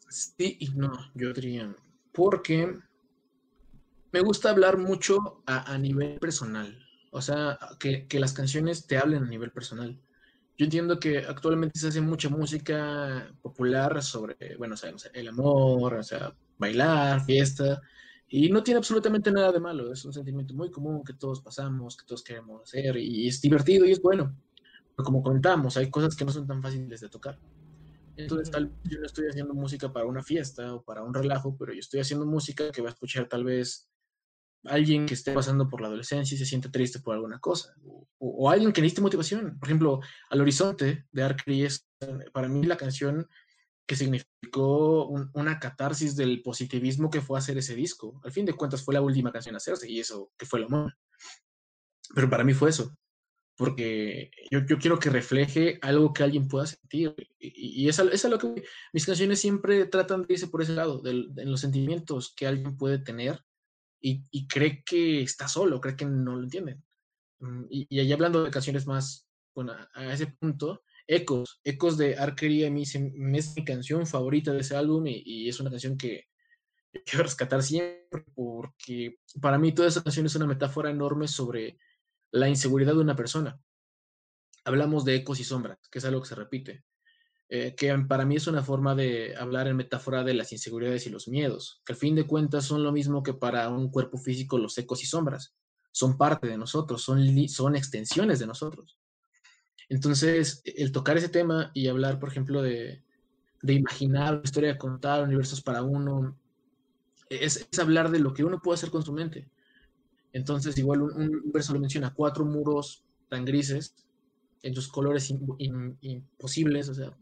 Sí y no, yo diría, porque me gusta hablar mucho a, a nivel personal. O sea, que, que, las canciones te hablen a nivel personal. Yo entiendo que actualmente se hace mucha música popular sobre, bueno, o sea, el amor, o sea, bailar, fiesta, y no tiene absolutamente nada de malo. Es un sentimiento muy común que todos pasamos, que todos queremos hacer, y es divertido y es bueno. Pero como contamos, hay cosas que no son tan fáciles de tocar. Entonces, tal vez yo no estoy haciendo música para una fiesta o para un relajo, pero yo estoy haciendo música que va a escuchar tal vez alguien que esté pasando por la adolescencia y se siente triste por alguna cosa, o, alguien que necesite motivación. Por ejemplo, Al Horizonte de Arcri es para mí la canción que significó una catarsis del positivismo que fue hacer ese disco. Al fin de cuentas fue la última canción a hacerse y eso que fue lo malo. Pero para mí fue eso, porque yo, yo, quiero que refleje algo que alguien pueda sentir. Y, y es, es lo que mis canciones siempre tratan de irse por ese lado, de, de los sentimientos que alguien puede tener y, cree que está solo, cree que no lo entienden. Mm, y, y ahí hablando de canciones más, bueno, a ese punto, Ecos, Ecos de Archery a mí es mi canción favorita de ese álbum y, es una canción que quiero rescatar siempre porque para mí toda esa canción es una metáfora enorme sobre la inseguridad de una persona. Hablamos de ecos y sombras, que es algo que se repite. Eh, que para mí es una forma de hablar en metáfora de las inseguridades y los miedos, que al fin de cuentas son lo mismo que para un cuerpo físico los ecos y sombras, son parte de nosotros, son, son extensiones de nosotros. Entonces, el tocar ese tema y hablar, por ejemplo, de, de imaginar una historia, de contar universos para uno, es, es, hablar de lo que uno puede hacer con su mente. Entonces, igual un, un verso lo menciona, cuatro muros tan grises, en sus colores imposibles, o sea,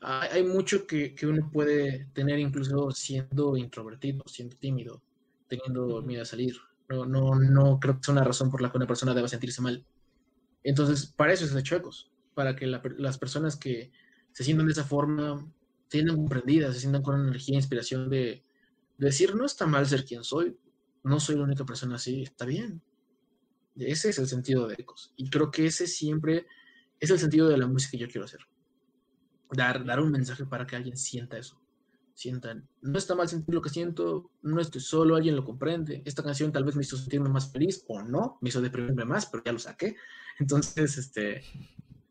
hay mucho que, que, uno puede tener incluso siendo introvertido, siendo tímido, teniendo miedo a salir. No, no, no creo que sea una razón por la que una persona deba sentirse mal. Entonces, para eso es de chuecos, para que la, las personas que se sientan de esa forma se sientan comprendidas, se sientan con una energía e inspiración de, de, decir, no está mal ser quien soy, no soy la única persona así, está bien. Ese es el sentido de Ecos. Y creo que ese siempre es el sentido de la música que yo quiero hacer dar, dar un mensaje para que alguien sienta eso. Sientan, no está mal sentir lo que siento, no estoy solo, alguien lo comprende. Esta canción tal vez me hizo sentirme más feliz o no, me hizo deprimirme más, pero ya lo saqué. Entonces, este,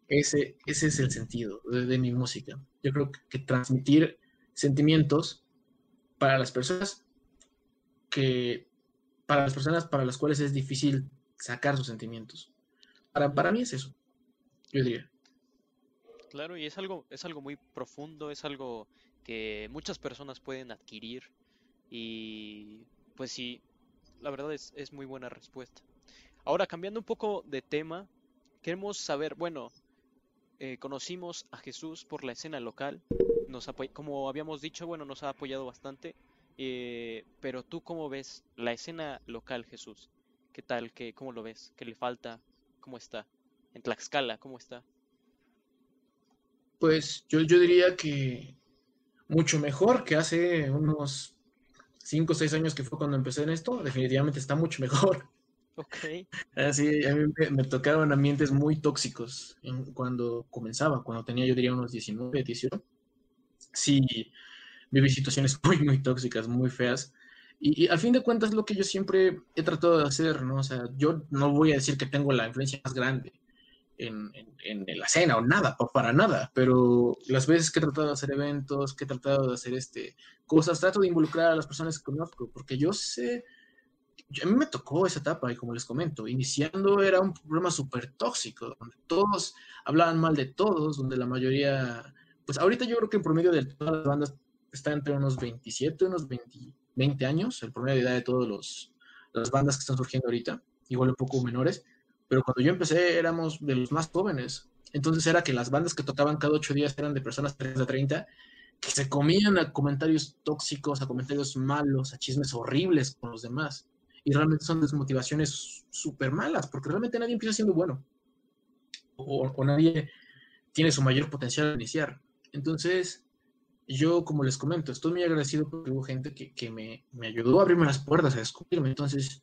ese, ese es el sentido de, mi música. Yo creo que, que, transmitir sentimientos para las personas que, para las personas para las cuales es difícil sacar sus sentimientos. Para, para mí es eso, yo diría. Claro, y es algo, es algo muy profundo, es algo que muchas personas pueden adquirir y pues sí, la verdad es, es muy buena respuesta. Ahora, cambiando un poco de tema, queremos saber, bueno, eh, conocimos a Jesús por la escena local. Nos como habíamos dicho, bueno, nos ha apoyado bastante. Eh, pero tú cómo ves la escena local, Jesús? ¿Qué tal? ¿Qué, ¿Cómo lo ves? ¿Qué le falta? ¿Cómo está? En Tlaxcala, ¿cómo está? Pues yo, yo diría que mucho mejor que hace unos 5 o 6 años que fue cuando empecé en esto. Definitivamente está mucho mejor. [LAUGHS] Ok. Así, a mí me, tocaron ambientes muy tóxicos cuando comenzaba, cuando tenía yo diría unos 19, 18. Sí, viví situaciones [LAUGHS] muy, muy tóxicas, muy feas. Y, al fin de cuentas, lo que yo siempre he tratado de hacer, ¿no? O sea, yo no voy a decir que tengo la influencia más grande en, en, en la escena o nada, o para nada, pero las veces que he tratado de hacer eventos, que he tratado de hacer este, cosas, trato de involucrar a las personas que conozco, porque yo sé a mí me tocó esa etapa y como les comento, iniciando era un problema súper tóxico, donde todos hablaban mal de todos, donde la mayoría, pues ahorita yo creo que en promedio de todas las bandas está entre unos 27, unos 20, años, el promedio de edad de todas las bandas que están surgiendo ahorita, igual un poco menores, pero cuando yo empecé éramos de los más jóvenes, entonces era que las bandas que tocaban cada ocho días eran de personas de 30 que se comían a comentarios tóxicos, a comentarios malos, a chismes horribles con los demás y realmente son desmotivaciones súper malas, porque realmente nadie empieza siendo bueno, o, nadie tiene su mayor potencial al iniciar. Entonces, yo, como les comento, estoy muy agradecido porque hubo gente que, que me, me, ayudó a abrirme las puertas, a descubrirme. Entonces,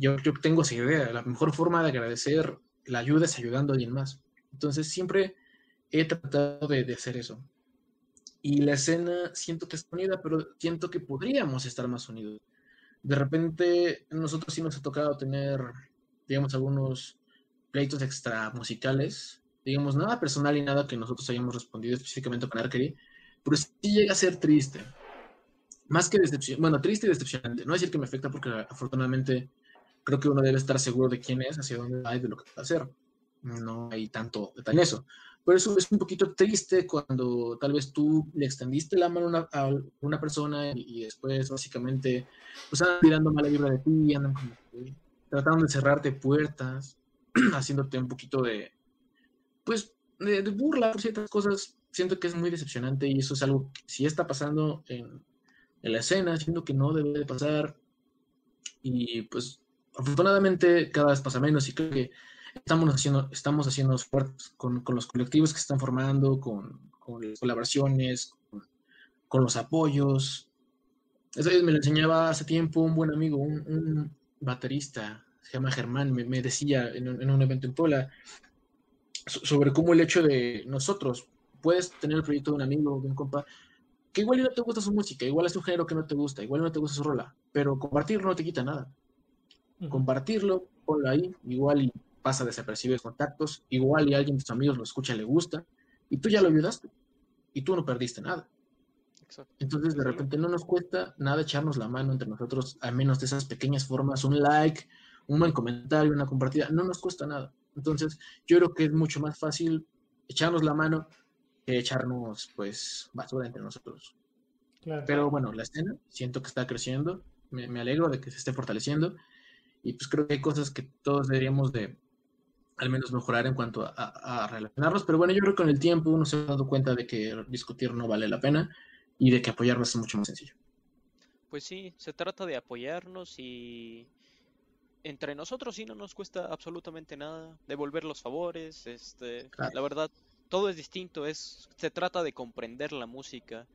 yo, yo tengo esa idea, la mejor forma de agradecer la ayuda es ayudando a alguien más. Entonces, siempre he tratado de, de hacer eso. Y la escena siento que está unida, pero siento que podríamos estar más unidos de repente nosotros sí nos ha tocado tener, digamos, algunos pleitos extra musicales, digamos, nada personal y nada que nosotros hayamos respondido específicamente con Arkery, pero sí llega a ser triste. Más que decepción, bueno, triste y decepcionante. No decir que me afecta porque afortunadamente creo que uno debe estar seguro de quién es, hacia dónde va y de lo que va a hacer. No hay tanto detalle en eso. Por eso es un poquito triste cuando tal vez tú le extendiste la mano a una persona y, después básicamente pues andan tirando mala vibra de ti, andan como tratando de cerrarte puertas, [CLEARS THROAT] haciéndote un poquito de, pues, de, burla por ciertas cosas. Siento que es muy decepcionante y eso es algo que sí está pasando en, en la escena, siento que no debe de pasar. Y pues afortunadamente cada vez pasa menos y creo que estamos haciendo, estamos haciendo fuertes con, con, los colectivos que se están formando, con, las colaboraciones, con, los apoyos. Eso me lo enseñaba hace tiempo un buen amigo, un, baterista, se llama Germán, me, decía en un, en un, evento en Puebla sobre cómo el hecho de nosotros, puedes tener el proyecto de un amigo, de un compa, que igual no te gusta su música, igual es un género que no te gusta, igual no te gusta su rola, pero compartirlo no te quita nada. Compartirlo, ponlo ahí, igual y pasa desapercibido contactos, igual y alguien de tus amigos lo escucha, le gusta, y tú ya lo ayudaste, y tú no perdiste nada. Entonces, de repente no nos cuesta nada echarnos la mano entre nosotros, al menos de esas pequeñas formas, un like, un buen comentario, una compartida, no nos cuesta nada. Entonces, yo creo que es mucho más fácil echarnos la mano que echarnos, pues, basura entre nosotros. Pero bueno, la escena siento que está creciendo, me, me alegro de que se esté fortaleciendo, y pues creo que hay cosas que todos deberíamos de al menos mejorar en cuanto a, relacionarnos. Pero bueno, yo creo que con el tiempo uno se ha dado cuenta de que discutir no vale la pena y de que apoyarnos es mucho más sencillo. Pues sí, se trata de apoyarnos y entre nosotros sí no nos cuesta absolutamente nada, devolver los favores, este, la verdad, todo es distinto, es, se trata de comprender la música,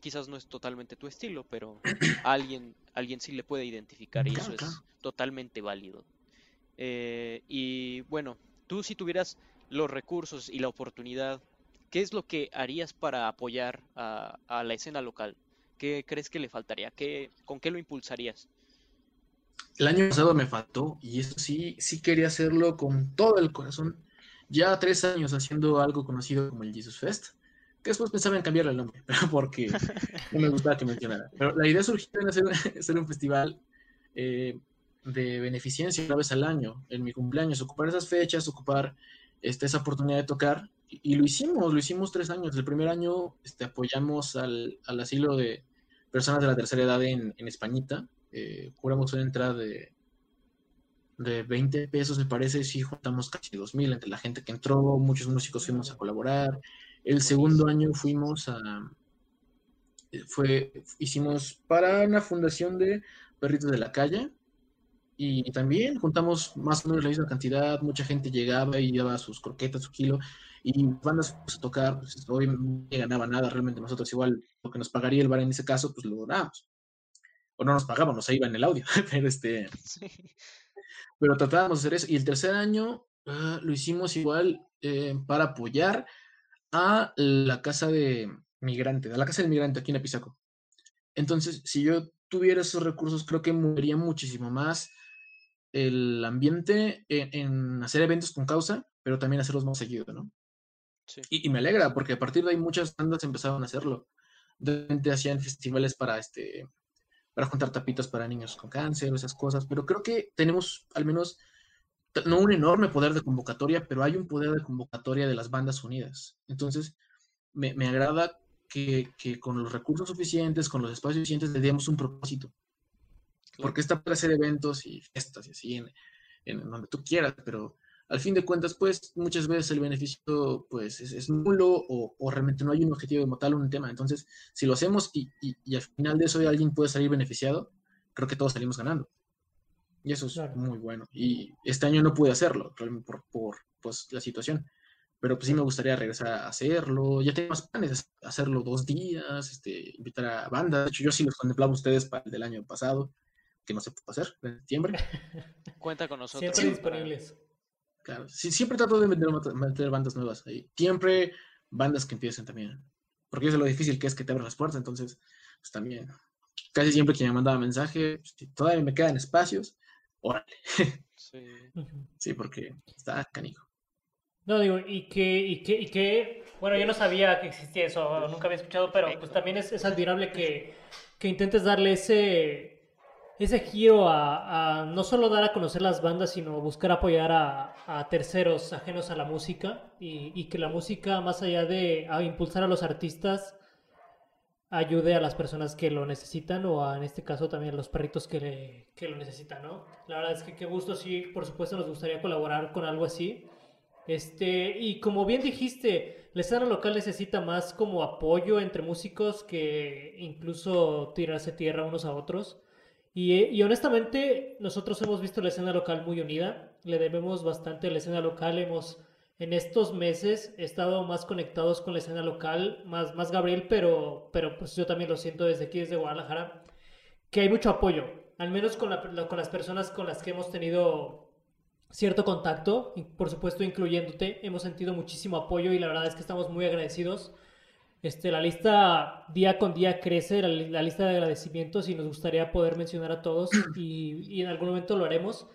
quizás no es totalmente tu estilo, pero a [COUGHS] alguien, alguien sí le puede identificar y eso es totalmente válido. Eh, y bueno, tú si tuvieras los recursos y la oportunidad, ¿qué es lo que harías para apoyar a, la escena local? ¿Qué crees que le faltaría? ¿Qué, ¿Con qué lo impulsarías? El año pasado me faltó y eso sí, sí quería hacerlo con todo el corazón. Ya tres años haciendo algo conocido como el Jesus Fest, que después pensaba en cambiarle el nombre, [LAUGHS] porque no me gustaba que mencionara. Pero la idea surgió en [LAUGHS] hacer, un festival eh, de beneficencia una vez al año, en mi cumpleaños, ocupar esas fechas, ocupar este, esa oportunidad de tocar. Y, lo hicimos, lo hicimos tres años. El primer año este, apoyamos al, al asilo de personas de la tercera edad en, en Españita. Eh, una entrada de de 20 pesos, me parece, sí juntamos casi 2.000 entre la gente que entró, muchos músicos fuimos a colaborar. El segundo año fuimos a, fue, hicimos para una fundación de perritos de la calle y también juntamos más o menos la misma cantidad, mucha gente llegaba y llevaba sus croquetas, su kilo, y bandas a tocar, pues obviamente no ganaba nada, realmente nosotros igual lo que nos pagaría el bar en ese caso, pues lo donábamos. O no nos pagábamos, ahí iba en el audio, [LAUGHS] pero este... Pero tratábamos de hacer eso. Y el tercer año ah, lo hicimos igual eh, para apoyar a la casa de migrante, a la casa del migrante aquí en Apizaco. Entonces, si yo tuviera esos recursos, creo que movería muchísimo más el ambiente en, hacer eventos con causa, pero también hacerlos más seguido, ¿no? Y, me alegra, porque a partir de ahí muchas bandas empezaron a hacerlo. De repente hacían festivales para este para juntar tapitas para niños con cáncer esas cosas, pero creo que tenemos al menos no un enorme poder de convocatoria, pero hay un poder de convocatoria de las bandas unidas. Entonces, me, me agrada que, que, con los recursos suficientes, con los espacios suficientes, le demos un propósito. Porque está para hacer eventos y fiestas y así, en, en, donde tú quieras, pero al fin de cuentas, pues muchas veces el beneficio pues es, nulo o, o, realmente no hay un objetivo como tal, un tema. Entonces, si lo hacemos y, y, y, al final de eso alguien puede salir beneficiado, creo que todos salimos ganando. Y eso es muy bueno. Y este año no pude hacerlo por, por pues, la situación. Pero pues sí me gustaría regresar a hacerlo. Ya tengo más planes, hacerlo dos días, este, invitar a bandas. De hecho, yo sí los contemplaba a ustedes para el del año pasado, que no se pudo hacer en septiembre. [LAUGHS] Cuenta con nosotros. Siempre disponibles. Claro, sí, siempre trato de meter, bandas nuevas ahí. Siempre bandas que empiecen también. Porque eso es lo difícil que es que te abran las puertas. Entonces, pues también, casi siempre quien me mandaba mensaje, si todavía me quedan espacios, órale. Sí. sí, porque está canijo. No, digo, y que, y que, y que, bueno, yo no sabía que existía eso, nunca había escuchado, pero pues también es, es admirable que, que intentes darle ese, ese giro a, no solo dar a conocer las bandas, sino buscar apoyar a, a terceros ajenos a la música y, y, que la música, más allá de impulsar a los artistas, ayude a las personas que lo necesitan o a, en este caso también a los perritos que, que lo necesitan, ¿no? La verdad es que qué gusto, sí, por supuesto nos gustaría colaborar con algo así. Este, y como bien dijiste, la escena local necesita más como apoyo entre músicos que incluso tirarse tierra unos a otros. Y, y, honestamente, nosotros hemos visto la escena local muy unida, le debemos bastante a la escena local, hemos en estos meses estado más conectados con la escena local, más, más Gabriel, pero, pero pues yo también lo siento desde aquí, desde Guadalajara, que hay mucho apoyo, al menos con, la, con las personas con las que hemos tenido cierto contacto, por supuesto incluyéndote, hemos sentido muchísimo apoyo y la verdad es que estamos muy agradecidos este, la lista día con día crece, la, lista de agradecimientos y nos gustaría poder mencionar a todos y, en algún momento lo haremos.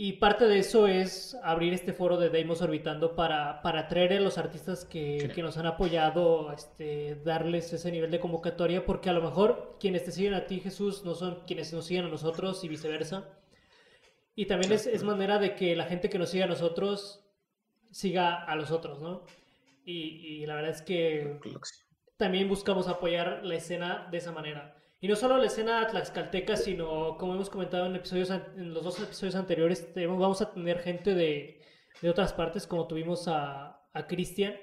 Y parte de eso es abrir este foro de Deimos Orbitando para, para atraer a los artistas que, que, nos han apoyado, este, darles ese nivel de convocatoria, porque a lo mejor quienes te siguen a ti, Jesús, no son quienes nos siguen a nosotros y viceversa. Y también es, es manera de que la gente que nos siga a nosotros siga a los otros, ¿no? Y, la verdad es que también buscamos apoyar la escena de esa manera. Y no solo la escena tlaxcalteca, sino como hemos comentado en, episodios, en los dos episodios anteriores, vamos a tener gente de, de otras partes, como tuvimos a, a Cristian,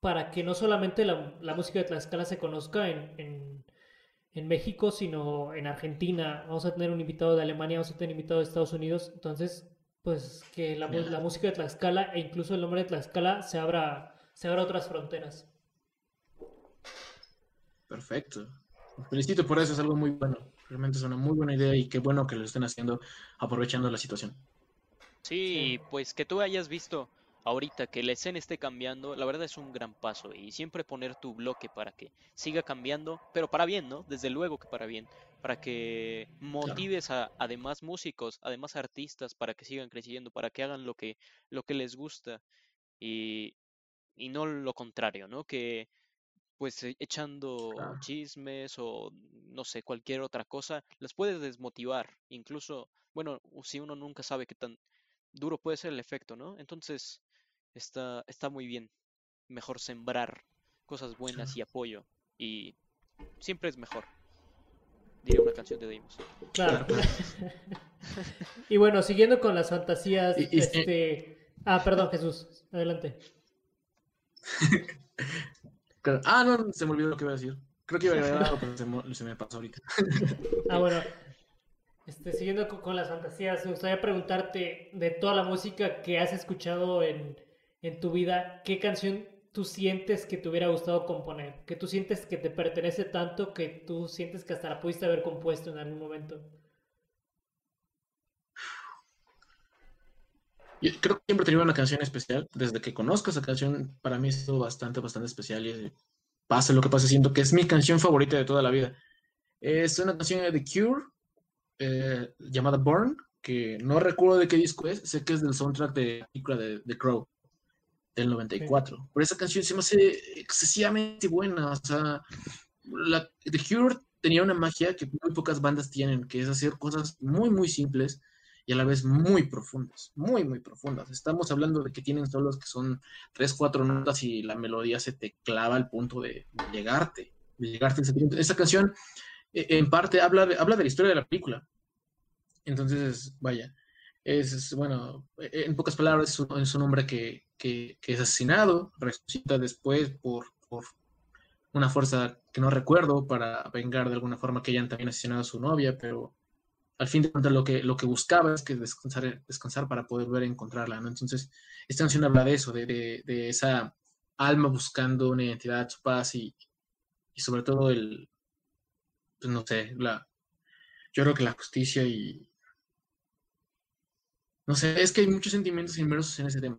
para que no solamente la, la, música de Tlaxcala se conozca en, en, México, sino en Argentina. Vamos a tener un invitado de Alemania, vamos a tener un invitado de Estados Unidos. Entonces, pues que la, la música de Tlaxcala e incluso el nombre de Tlaxcala se abra se abra otras fronteras. Perfecto. Felicito por eso, es algo muy bueno. Realmente es una muy buena idea y qué bueno que lo estén haciendo aprovechando la situación. Sí, pues que tú hayas visto ahorita que la escena esté cambiando, la verdad es un gran paso y siempre poner tu bloque para que siga cambiando, pero para bien, ¿no? Desde luego que para bien, para que motives a además músicos, además artistas para que sigan creciendo, para que hagan lo que lo que les gusta y y no lo contrario, ¿no? Que pues e, echando chismes o no sé, cualquier otra cosa, las puede desmotivar. Incluso, bueno, si uno nunca sabe qué tan duro puede ser el efecto, ¿no? Entonces, está, está muy bien. Mejor sembrar cosas buenas y apoyo. Y siempre es mejor. Diría una canción de Deimos. Claro. [LAUGHS] [LAUGHS] y bueno, siguiendo con las fantasías, este... Ah, perdón, Jesús, adelante. [LAUGHS] ah, no, se me olvidó lo que iba a decir. Creo que iba a decir algo, pero se me, pasó ahorita. ah, bueno. Este, siguiendo con, las fantasías, me gustaría preguntarte de toda la música que has escuchado en, en tu vida, ¿qué canción tú sientes que te hubiera gustado componer? ¿Que tú sientes que te pertenece tanto que tú sientes que hasta la pudiste haber compuesto en algún momento? Yo creo que siempre he tenido una canción especial. Desde que conozco esa canción, para mí ha sido bastante, bastante especial. Y pase lo que pase, siento que es mi canción favorita de toda la vida. Es una canción de The Cure eh, llamada Burn, que no recuerdo de qué disco es. Sé que es del soundtrack de la película de The Crow del 94. Pero esa canción se me hace excesivamente buena. O sea, la, The Cure tenía una magia que muy pocas bandas tienen, que es hacer cosas muy, muy simples y a la vez muy profundas, muy, muy profundas. Estamos hablando de que tienen solos que son tres, cuatro notas y la melodía se te clava al punto de llegarte, de llegarte Esa canción e, en parte habla de, habla de la historia de la película. Entonces, vaya, es, bueno, e, en pocas palabras, es un, hombre que, que, es asesinado, resucita después por, por una fuerza que no recuerdo para vengar de alguna forma que hayan también asesinado a su novia, pero al fin de cuentas lo que, lo que buscaba es que descansar, descansar para poder ver encontrarla, ¿no? Entonces, esta canción habla de eso, de, de, esa alma buscando una identidad, su paz y, y sobre todo el, pues no sé, la, yo creo que la justicia y, no sé, es que hay muchos sentimientos inmersos en ese tema.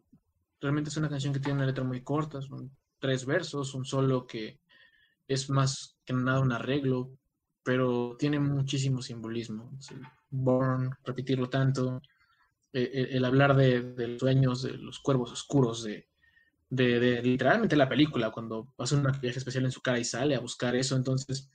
Realmente es una canción que tiene una letra muy corta, son tres versos, un solo que es más que nada un arreglo, pero tiene muchísimo simbolismo. Born, repetirlo tanto, eh, eh, el, hablar de, los sueños, de los cuervos oscuros, de, de, literalmente la película, cuando hace un maquillaje especial en su cara y sale a buscar eso. Entonces,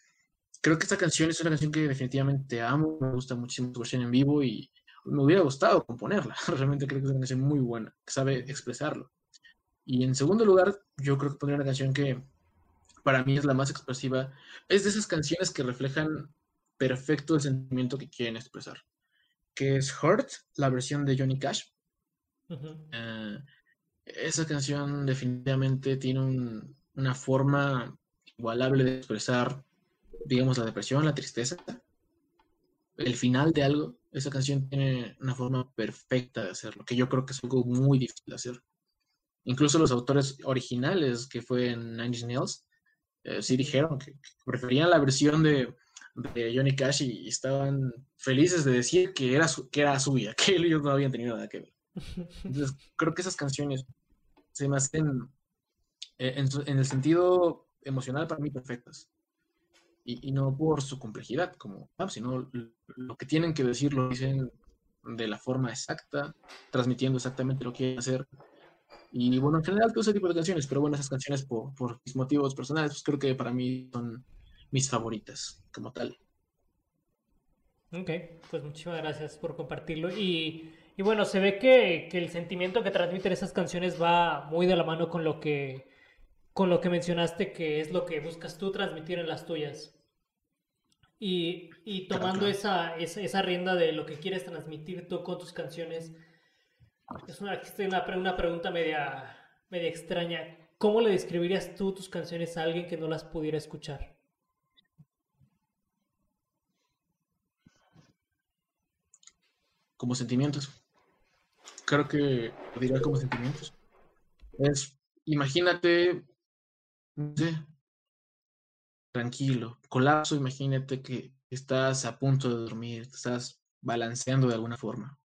creo que esta canción es una canción que definitivamente amo, me gusta muchísimo su versión en vivo y me hubiera gustado componerla. [LAUGHS] Realmente creo que es una canción muy buena, que sabe expresarlo. Y en segundo lugar, yo creo que pondría una canción que para mí es la más expresiva. Es de esas canciones que reflejan perfecto el sentimiento que quieren expresar. Que es Hurt, la versión de Johnny Cash. Eh, esa canción definitivamente tiene una forma igualable de expresar, digamos, la depresión, la tristeza, el final de algo. Esa canción tiene una forma perfecta de hacerlo, que yo creo que es algo muy difícil de hacer. Incluso los autores originales, que fue en Nine Nails, eh, sí dijeron que, preferían la versión de, Johnny Cash y, estaban felices de decir que era, que era suya, [LAUGHS] que ellos no habían tenido nada que ver. Entonces, creo que esas canciones se me hacen, eh, en, el sentido emocional, para mí perfectas. Y, no por su complejidad, como, ah, sino lo que tienen que decir lo dicen de la forma exacta, transmitiendo exactamente lo que quieren hacer y bueno, en general todo ese tipo de canciones, pero bueno, esas canciones por, por mis motivos personales, pues creo que para mí son mis favoritas como tal. Ok, pues muchísimas gracias por compartirlo. Y, y bueno, se ve que, que, el sentimiento que transmiten esas canciones va muy de la mano con lo que, con lo que mencionaste, que es lo que buscas tú transmitir en las tuyas. Y, y tomando Esa, esa, esa rienda de lo que quieres transmitir tú con tus canciones, es una, una, pregunta media, media extraña. ¿Cómo le describirías tú tus canciones a alguien que no las pudiera escuchar? Como sentimientos. Creo que diría como sentimientos. Es, imagínate, tranquilo, colapso, imagínate que estás a punto de dormir, estás balanceando de alguna forma.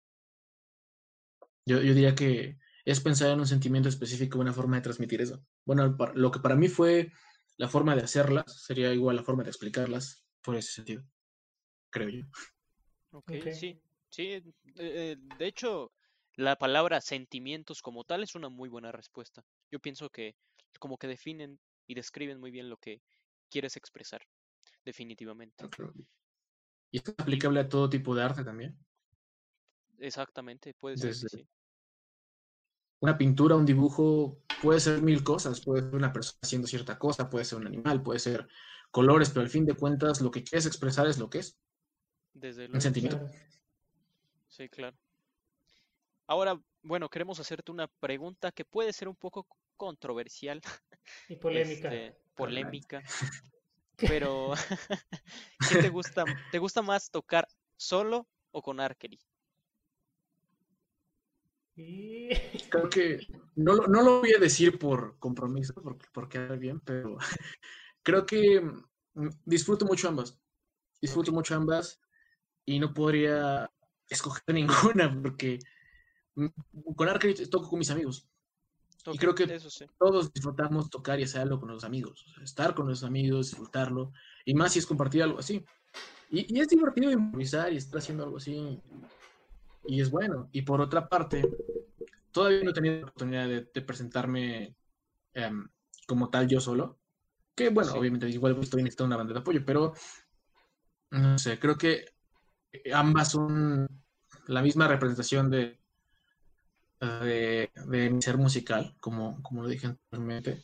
Yo, diría que es pensar en un sentimiento específico, una forma de transmitir eso. Bueno, lo que para mí fue la forma de hacerlas, sería igual la forma de explicarlas por ese sentido, creo yo. Ok, sí, sí. Eh, eh, de hecho, la palabra sentimientos como tal es una muy buena respuesta. Yo pienso que como que definen y describen muy bien lo que quieres expresar, definitivamente. ¿Y es aplicable a todo tipo de arte también? Exactamente, puede ser. sí una pintura, un dibujo, puede ser mil cosas, puede ser una persona haciendo cierta cosa, puede ser un animal, puede ser colores, pero al fin de cuentas lo que quieres expresar es lo que es. Desde Un sentimiento. Sí, claro. Ahora, bueno, queremos hacerte una pregunta que puede ser un poco controversial. Y polémica. Este, polémica. [LAUGHS] Pero, [LAUGHS] ¿qué te gusta? ¿Te gusta más tocar solo o con Arkery? Creo que no, no, lo voy a decir por compromiso, porque, porque bien, pero [LAUGHS] creo que mm, disfruto mucho ambas. Disfruto mucho ambas y no podría escoger [LAUGHS] ninguna porque mm, con Arcade toco con mis amigos. y creo que todos disfrutamos tocar y hacerlo con los amigos. estar con los amigos, disfrutarlo. Y más si es compartir algo así. Y, y es divertido improvisar y estar haciendo algo así y es bueno. Y por otra parte, todavía no he tenido la oportunidad de, presentarme em, como tal yo solo. Que bueno, obviamente igual estoy necesitando una banda de apoyo, pero no sé, creo que ambas son la misma representación de, de, mi ser musical, como, como lo dije anteriormente.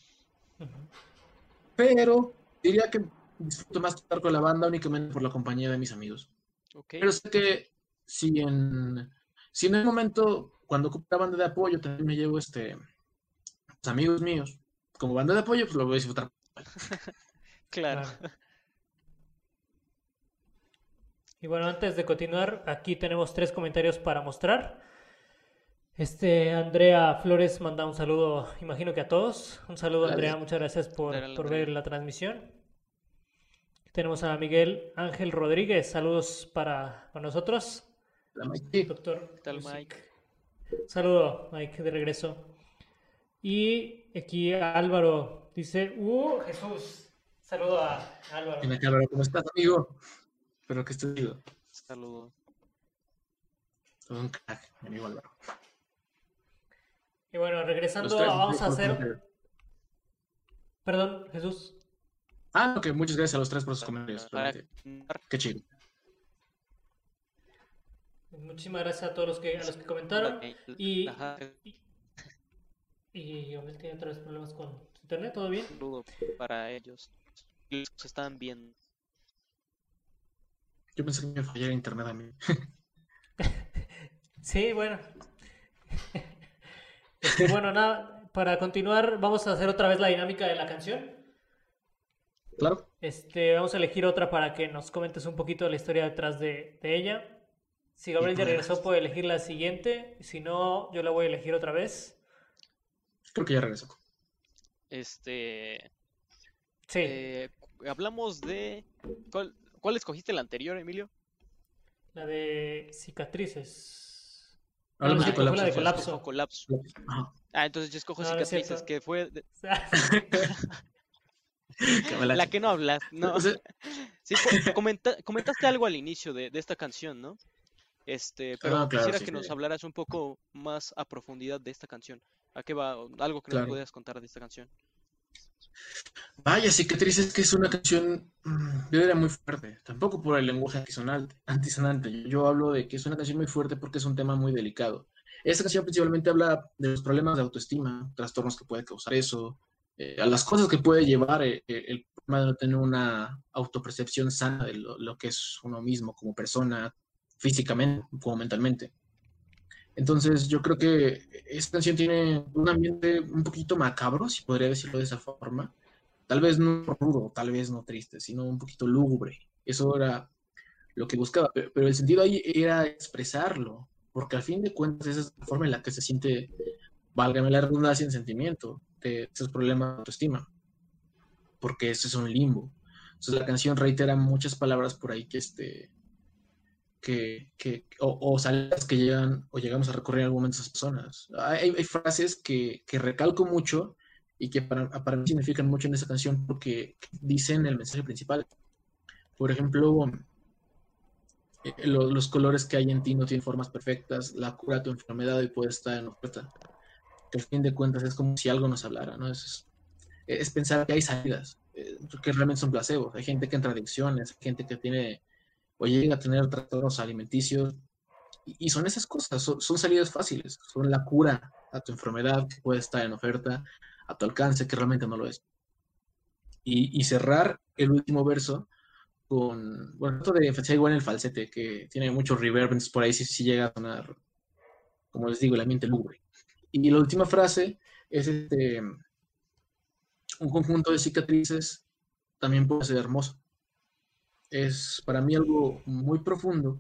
Pero diría que disfruto más estar con la banda únicamente por la compañía de mis amigos. Pero sé que si en, si en el momento, cuando ocupo la banda de apoyo, también me llevo este, pues, amigos míos, como banda de apoyo, pues lo voy a disfrutar. [LAUGHS] claro. Y bueno, antes de continuar, aquí tenemos tres comentarios para mostrar. Este, Andrea Flores manda un saludo, imagino que a todos. Un saludo, Andrea, muchas gracias por, por ver la transmisión. Tenemos a Miguel Ángel Rodríguez, saludos para, para nosotros. Doctor. ¿Qué tal, Mike? Saludo, Mike, de regreso. Y aquí Álvaro dice, ¡Uh, Jesús! Saludo a Álvaro. Álvaro, ¿cómo estás, amigo? Espero que estés bien. Saludo. Todo un crack, mi amigo Álvaro. Y bueno, regresando, vamos a hacer... Perdón, Jesús. Ah, ok, muchas gracias a los tres por sus comentarios. Qué chido. Muchísimas gracias a todos los que, a los que comentaron. Y, y, y Omel tiene otra vez problemas con internet, ¿todo bien? Un saludo para ellos. Los que están viendo. Yo pensé que me fallara internet a mí. [LAUGHS] sí, bueno. [LAUGHS] Este, bueno, nada, para continuar, vamos a hacer otra vez la dinámica de la canción. Claro. Este, vamos a elegir otra para que nos comentes un poquito de la historia detrás de, de ella. Si Gabriel ya regresó, puede elegir la siguiente. Si no, yo la voy a elegir otra vez. Creo que ya regresó. Este. Sí. Eh, hablamos de. ¿Cuál, ¿Cuál escogiste la anterior, Emilio? La de cicatrices. Hablamos de colapso. La de colapso. colapso. Ah, entonces yo escojo cicatrices, que fue. [LAUGHS] la que no hablas, no. Sí, comentaste algo al inicio de, de, esta canción, ¿no? Este, pero ah, quisiera que nos hablaras un poco más a profundidad de esta canción. ¿A qué va? Algo que nos puedas contar de esta canción. Vaya, cicatrices que es una canción mm, de era muy fuerte, tampoco por el lenguaje antisonante. Yo hablo de que es una canción muy fuerte porque es un tema muy delicado. Esta canción principalmente habla de los problemas de autoestima, trastornos que puede causar eso, eh, a las cosas que puede llevar eh, eh, el problema de no tener una autopercepción sana de lo, que es uno mismo como persona, físicamente como mentalmente. Entonces yo creo que esta canción tiene un ambiente un poquito macabro, si podría decirlo de esa forma. Tal vez no rudo, tal vez no triste, sino un poquito lúgubre. Eso era lo que buscaba, pero el sentido ahí era expresarlo, porque al fin de cuentas esa es la forma en la que se siente, válgame la redundancia, en sentimiento de esos problemas de autoestima, porque eso es un limbo. Entonces la canción reitera muchas palabras por ahí que, este, que, que o, o, salidas que llegan o llegamos a recurrir en algún momento a esas personas. Hay, hay frases que, que, recalco mucho y que para, para, mí significan mucho en esa canción porque dicen el mensaje principal. Por ejemplo, eh, lo, los colores que hay en ti no tienen formas perfectas, la cura de tu enfermedad y puede estar en oferta. Que al fin de cuentas es como si algo nos hablara, ¿no? Es, es pensar que hay salidas, eh, que realmente son placebos. Hay gente que entra adicciones, hay gente que tiene o llega a tener trastornos alimenticios. Y, son esas cosas, son, salidas fáciles, son la cura a tu enfermedad que puede estar en oferta, a tu alcance, que realmente no lo es. Y, cerrar el último verso con, bueno, esto de enfatizar igual en el falsete, que tiene muchos reverbs, por ahí sí, llega a sonar, como les digo, el ambiente lúgubre. Y la última frase es este, un conjunto de cicatrices también puede ser hermoso. Es para mí algo muy profundo,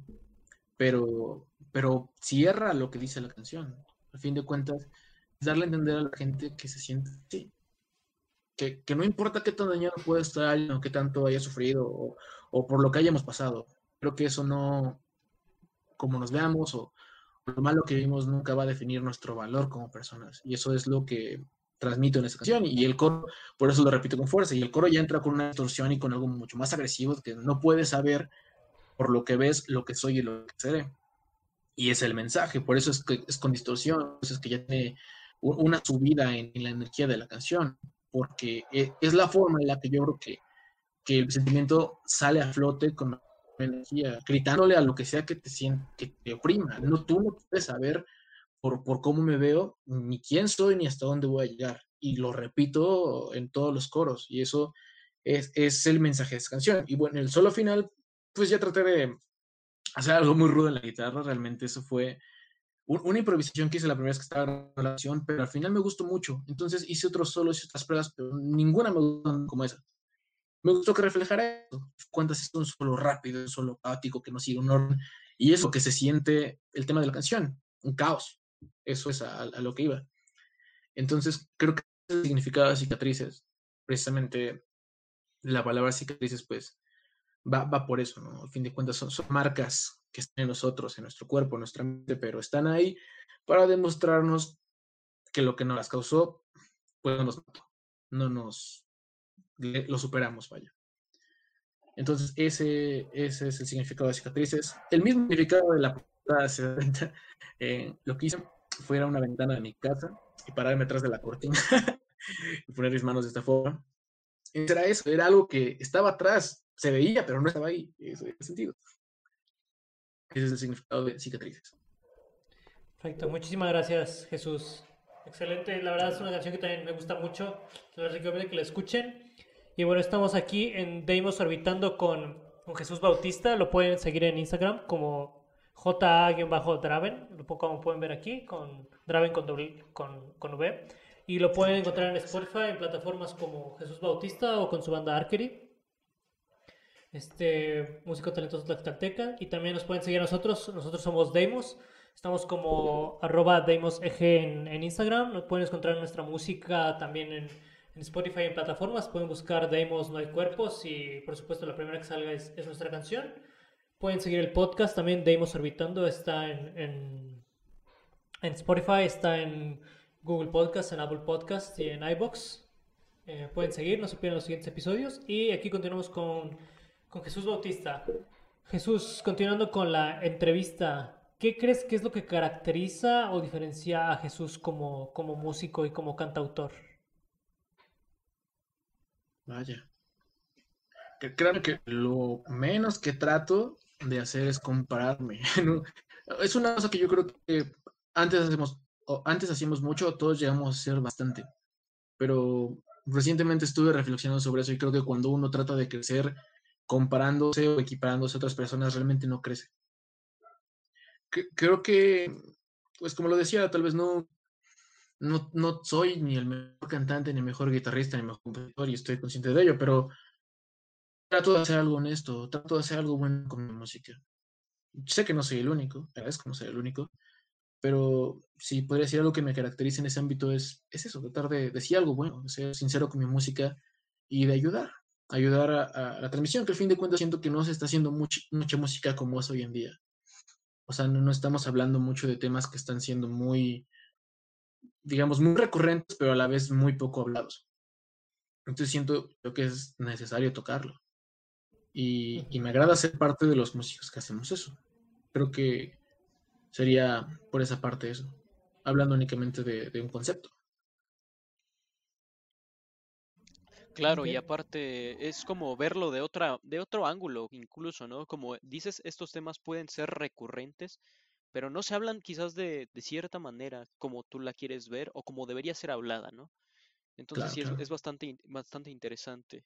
pero, pero cierra lo que dice la canción. A fin de cuentas, es darle a entender a la gente que se siente así. Que, que no importa qué tan dañado pueda estar alguien o qué tanto haya sufrido o, o por lo que hayamos pasado. Creo que eso no, como nos veamos o lo malo que vimos nunca va a definir nuestro valor como personas. Y eso es lo que transmito en esta canción. Y el coro, por eso lo repito con fuerza, y el coro ya entra con una distorsión y con algo mucho más agresivo que no puedes saber por lo que ves lo que soy y lo que seré. Y es el mensaje, por eso es que es con distorsión, es que ya tiene una subida en, la energía de la canción, porque e, es la forma en la que yo creo que, que el sentimiento sale a flote con energía, gritándole a lo que sea que te siente, que te oprima. No, tú no puedes saber por, por cómo me veo, ni quién soy, ni hasta dónde voy a llegar. Y lo repito en todos los coros, y eso es, es el mensaje de esta canción. Y bueno, el solo final, pues ya traté de hacer algo muy rudo en la guitarra, realmente eso fue una improvisación que hice la primera vez que estaba en la canción, pero al final me gustó mucho. Entonces hice otros solos y otras pruebas, pero ninguna me gustó como esa. Me gustó que reflejara eso. Cuántas es un solo rápido, un solo caótico que no sigue un orden. Y eso que se siente el tema de la canción, un caos. Eso es a, lo que iba. Entonces, creo que el significado de cicatrices, precisamente la palabra cicatrices, pues va, va por eso, ¿no? Al fin de cuentas, son, son marcas que están en nosotros, en nuestro cuerpo, en nuestra mente, pero están ahí para demostrarnos que lo que nos las causó, pues no nos no nos lo superamos, vaya. Entonces, ese, ese es el significado de cicatrices. El mismo significado de la [LAUGHS] eh, lo que hice fue ir a una ventana de mi casa y pararme atrás de la cortina [LAUGHS] y poner mis manos de esta forma. Era eso, era algo que estaba atrás, se veía, pero no estaba ahí. Eso tiene sentido. Ese es el significado de cicatrices. Perfecto, muchísimas gracias, Jesús. Excelente, la verdad es una canción que también me gusta mucho. Les recomiendo que la escuchen. Y bueno, estamos aquí en Deimos Orbitando con, con Jesús Bautista. Lo pueden seguir en Instagram como JA-Draven, como pueden ver aquí, con Draven con, con V. Y lo pueden encontrar en Spotify, en plataformas como Jesús Bautista o con su banda Archery este músico talentoso tlaxcalteca. Y también nos pueden seguir a nosotros. Nosotros somos Deimos. Estamos como arroba DeimosEG en, en, Instagram. Nos pueden encontrar nuestra música también en, en, Spotify en plataformas. Pueden buscar Deimos No hay cuerpos. Y por supuesto la primera que salga es nuestra canción. Pueden seguir el podcast también. Deimos Orbitando está en, en, en Spotify. Está en Google Podcast, en Apple Podcast y en iBox. Eh, pueden seguir, no se pierdan los siguientes episodios. Y aquí continuamos con con Jesús Bautista. Jesús, continuando con la entrevista, ¿qué crees que es lo que caracteriza o diferencia a Jesús como, como músico y como cantautor? Vaya. Creo que lo menos que trato de hacer es compararme. [LAUGHS] es una cosa que yo creo que antes hacemos, antes hacíamos mucho, todos llegamos a hacer bastante. Pero recientemente estuve reflexionando sobre eso y creo que cuando uno trata de crecer comparándose o equiparándose a otras personas realmente no crece. Creo que, pues como lo decía, tal vez no, no, no soy ni el mejor cantante, ni el mejor guitarrista, ni el mejor compositor, y estoy consciente de ello, pero trato de hacer algo honesto, trato de hacer algo bueno con mi música. Sé que no soy el único, agradezco no soy el único, pero si podría decir algo que me caracteriza en ese ámbito es, es eso, tratar de decir algo bueno, de ser sincero con mi música y de ayudar, ayudar a, la transmisión, que al fin de cuentas siento que no se está haciendo mucha, mucha música como es hoy en día. O sea, no, estamos hablando mucho de temas que están siendo muy, digamos, muy recurrentes, pero a la vez muy poco hablados. Entonces siento que es necesario tocarlo. Y, y, me agrada ser parte de los músicos que hacemos eso. Creo que sería por esa parte eso, hablando únicamente de un concepto. Claro, y aparte es como verlo de otra, de otro ángulo incluso, ¿no? Como dices, estos temas pueden ser recurrentes, pero no se hablan quizás de, de cierta manera como tú la quieres ver o como debería ser hablada, ¿no? Entonces sí, Es, es, bastante, bastante interesante.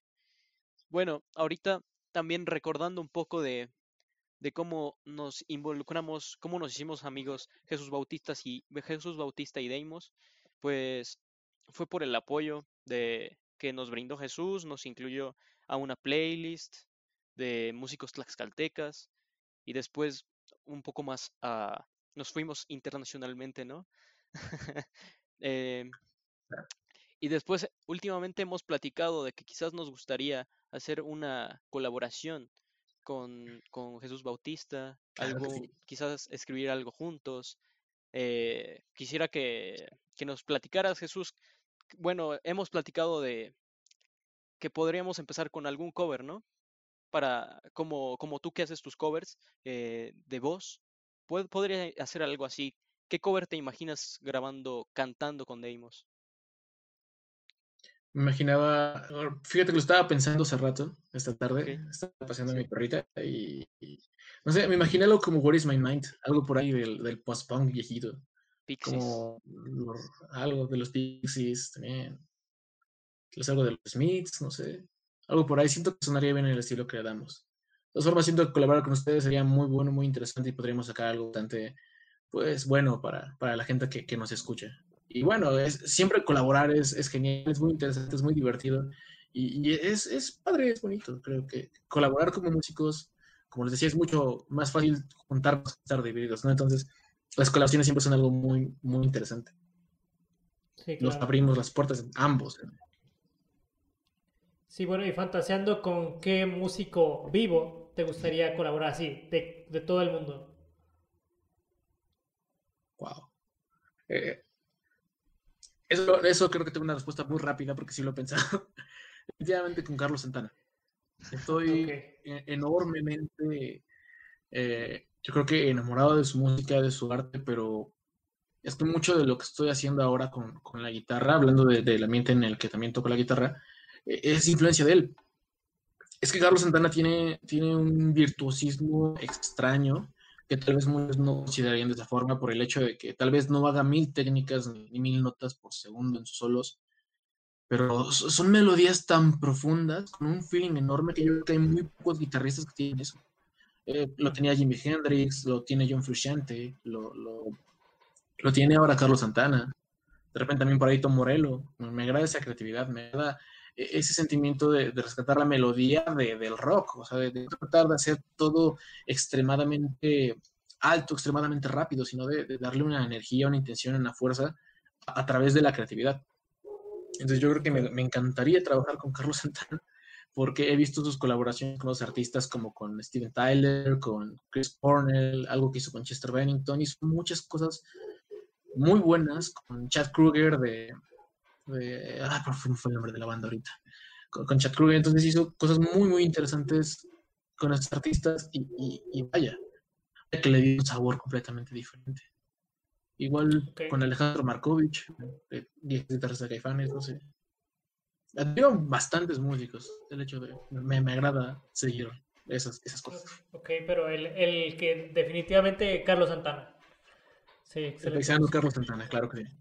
Bueno, ahorita también recordando un poco de, de cómo nos involucramos, cómo nos hicimos amigos Jesús Bautistas y Jesús Bautista y Deimos, pues fue por el apoyo de que nos brindó Jesús, nos incluyó a una playlist de músicos tlaxcaltecas y después un poco más a, nos fuimos internacionalmente, ¿no? [LAUGHS] Em, y después, últimamente hemos platicado de que quizás nos gustaría hacer una colaboración con, Jesús Bautista, algo, quizás escribir algo juntos. Eh, quisiera que, que nos platicaras, Jesús. Bueno, hemos platicado de que podríamos empezar con algún cover, ¿no? Para, como, como tú que haces tus covers eh, de voz, podría hacer algo así. ¿Qué cover te imaginas grabando, cantando con Deimos? Me imaginaba, fíjate que lo estaba pensando hace rato, esta tarde, estaba paseando mi perrita y, no sé, me imaginé algo como What is My Mind, algo por ahí del, del post-punk viejito. Pixies. Como algo de los Pixies también. algo de los Smiths, no sé. Algo por ahí. Siento que sonaría bien en el estilo que le damos. De todas formas, siento que colaborar con ustedes sería muy bueno, muy interesante y podríamos sacar algo bastante, pues, bueno para, para la gente que, que nos escucha y bueno, es, siempre colaborar es, es, genial, es muy interesante, es muy divertido y, es, es, padre, es bonito. Creo que colaborar como músicos, como les decía, es mucho más fácil juntarnos que estar divididos, ¿no? Entonces, las colaboraciones siempre son algo muy, muy interesante. Nos abrimos las puertas ambos. Sí, bueno, y fantaseando con qué músico vivo te gustaría colaborar así, de, de todo el mundo. Wow. Eh, eso, eso creo que tengo una respuesta muy rápida porque sí lo he pensado. [LAUGHS] Definitivamente con Carlos Santana. Estoy e, enormemente, eh, yo creo que enamorado de su música, de su arte, pero es que mucho de lo que estoy haciendo ahora con, con la guitarra, hablando del de, ambiente en el que también toco la guitarra, e, es influencia de él. Es que Carlos Santana tiene, tiene un virtuosismo extraño que tal vez muchos no considerarían de esa forma por el hecho de que tal vez no haga mil técnicas ni mil notas por segundo en sus solos, pero son melodías tan profundas, con un feeling enorme que yo creo que hay muy pocos guitarristas que tienen eso. Eh, lo tenía Jimi Hendrix, lo tiene John Frusciante, lo, lo, lo, tiene ahora Carlos Santana, de repente también por ahí Tom Morello. Me agrada esa creatividad, me agrada ese sentimiento de, rescatar la melodía del rock, o sea, de, tratar de hacer todo extremadamente alto, extremadamente rápido, sino de, darle una energía, una intención, una fuerza a, través de la creatividad. Entonces yo creo que me, encantaría trabajar con Carlos Santana porque he visto sus colaboraciones con los artistas como con Steven Tyler, con Chris Cornell, algo que hizo con Chester Bennington, hizo muchas cosas muy buenas con Chad Kruger de, ah, por fin fue el nombre de la banda ahorita, con, Chad Kruger, entonces hizo cosas muy, muy interesantes con estos artistas y, y, vaya, que le dio un sabor completamente diferente. Igual con Alejandro Markovich, de 10 guitarras de Caifanes, no sé. Admiro bastantes músicos, el hecho de, me, me agrada seguir esas, esas cosas. Ok, pero el, el que definitivamente Carlos Santana. Sí, excelente. Carlos Santana, claro que sí.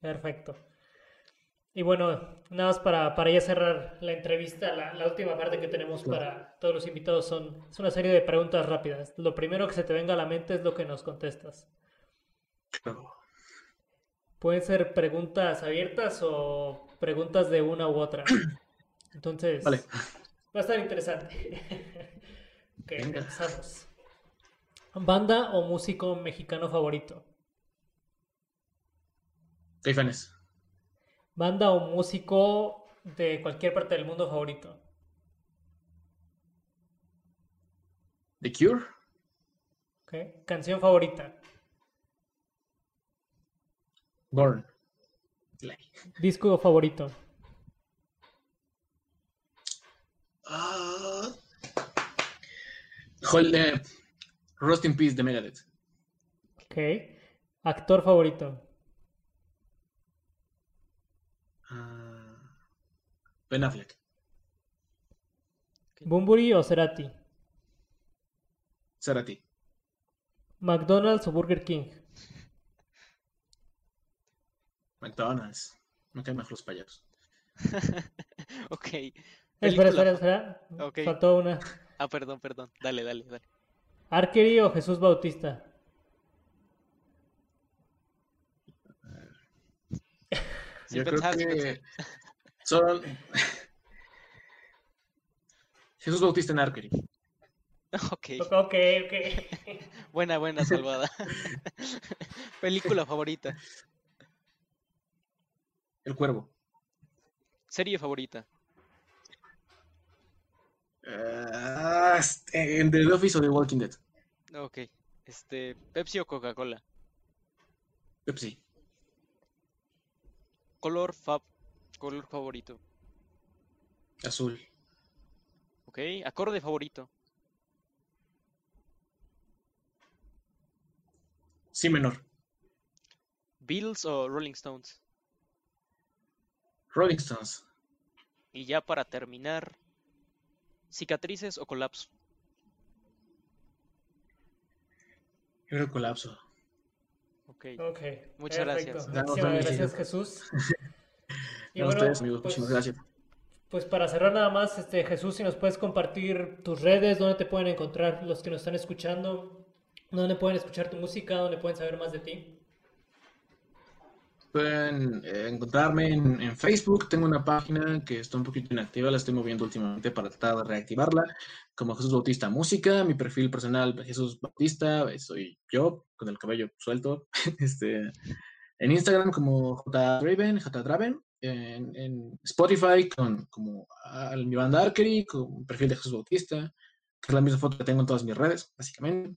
Perfecto. Y bueno, nada más para, para ya cerrar la entrevista, la, última parte que tenemos para todos los invitados son es una serie de preguntas rápidas. Lo primero que se te venga a la mente es lo que nos contestas. Pueden ser preguntas abiertas o preguntas de una u otra. [CLEARS THROAT] Entonces, va a estar interesante. [LAUGHS] ok, empezamos. ¿Banda o músico mexicano favorito? Caifanes. Banda o músico de cualquier parte del mundo favorito. The Cure. Okay. Canción favorita. Born. Disco favorito. Uh, hold, uh, Rust in Peace de Megadeth. Ok. Actor favorito. Ben Affleck. ¿Bumburi o Cerati? Cerati. ¿McDonald's o Burger King? [LAUGHS] McDonald's. No caen más los payasos. [LAUGHS] ok. Espera, espera, espera. Faltó una. Ah, perdón, perdón. Dale, dale, dale. ¿Arkery o Jesús Bautista? Yo creo que son Jesús Bautista en Arkery. [LAUGHS] Ok. Ok, ok. [LAUGHS] buena, buena salvada. [LAUGHS] Película favorita. El Cuervo. Serie favorita. Uh, en The Office o The Walking Dead. Ok. Este, Pepsi o Coca-Cola. Pepsi. Color fab, color favorito. Azul. Ok, acorde favorito. Sí menor. Beatles o Rolling Stones. Rolling Stones. Y ya para terminar, cicatrices o colapso. Yo creo colapso. Ok. Muchas gracias. Muchas gracias, Jesús. [LAUGHS] y bueno, ustedes, amigos, pues, muchísimas gracias. Pues para cerrar nada más, este Jesús, si nos puedes compartir tus redes, dónde te pueden encontrar los que nos están escuchando, dónde pueden escuchar tu música, dónde pueden saber más de ti pueden eh, encontrarme en, Facebook. Tengo una página que está un poquito inactiva, la estoy moviendo últimamente para tratar de reactivarla, como Jesús Bautista Música. Mi perfil personal, Jesús Bautista, soy yo, con el cabello suelto. [LAUGHS] este, en Instagram como JDraven, JDraven. En, en Spotify con como mi banda Arkery, con perfil de Jesús Bautista, que es la misma foto que tengo en todas mis redes, básicamente.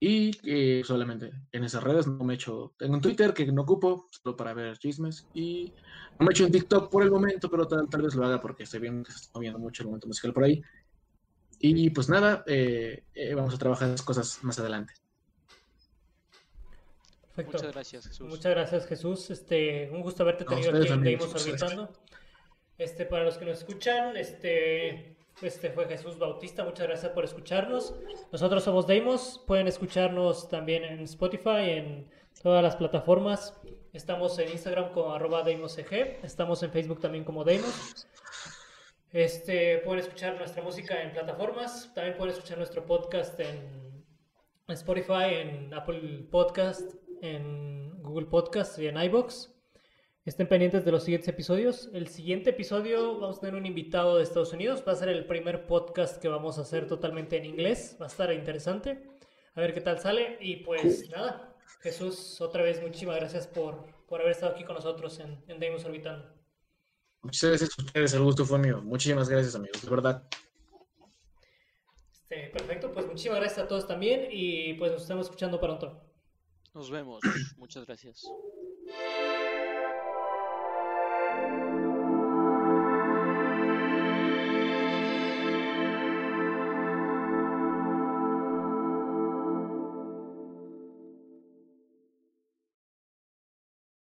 Y eh, solamente en esas redes no me he hecho. Tengo un Twitter que no ocupo, solo para ver chismes. Y no me he hecho un TikTok por el momento, pero tal, vez lo haga porque estoy viendo que se está moviendo mucho el momento musical por ahí. Y pues nada, eh, eh, vamos a trabajar esas cosas más adelante. Perfecto. Muchas gracias, Jesús. Muchas gracias, Jesús. Este, un gusto haberte tenido aquí en Deimos Orbitando. Este, para los que nos escuchan, este, este fue Jesús Bautista, muchas gracias por escucharnos. Nosotros somos Deimos, pueden escucharnos también en Spotify, en todas las plataformas. Estamos en Instagram como arroba DeimosEG, estamos en Facebook también como Deimos. Este, pueden escuchar nuestra música en plataformas, también pueden escuchar nuestro podcast en Spotify, en Apple Podcast, en Google Podcast y en iBox. Estén pendientes de los siguientes episodios. El siguiente episodio vamos a tener un invitado de Estados Unidos. Va a ser el primer podcast que vamos a hacer totalmente en inglés. Va a estar interesante. A ver qué tal sale. Y pues nada, Jesús, otra vez muchísimas gracias por, por haber estado aquí con nosotros en, en Deimos Orbitando. Muchas gracias a ustedes. El gusto fue mío. Muchísimas gracias, amigos. De verdad. Este, perfecto. Pues muchísimas gracias a todos también. Y pues nos estamos escuchando pronto. Nos vemos. Muchas gracias.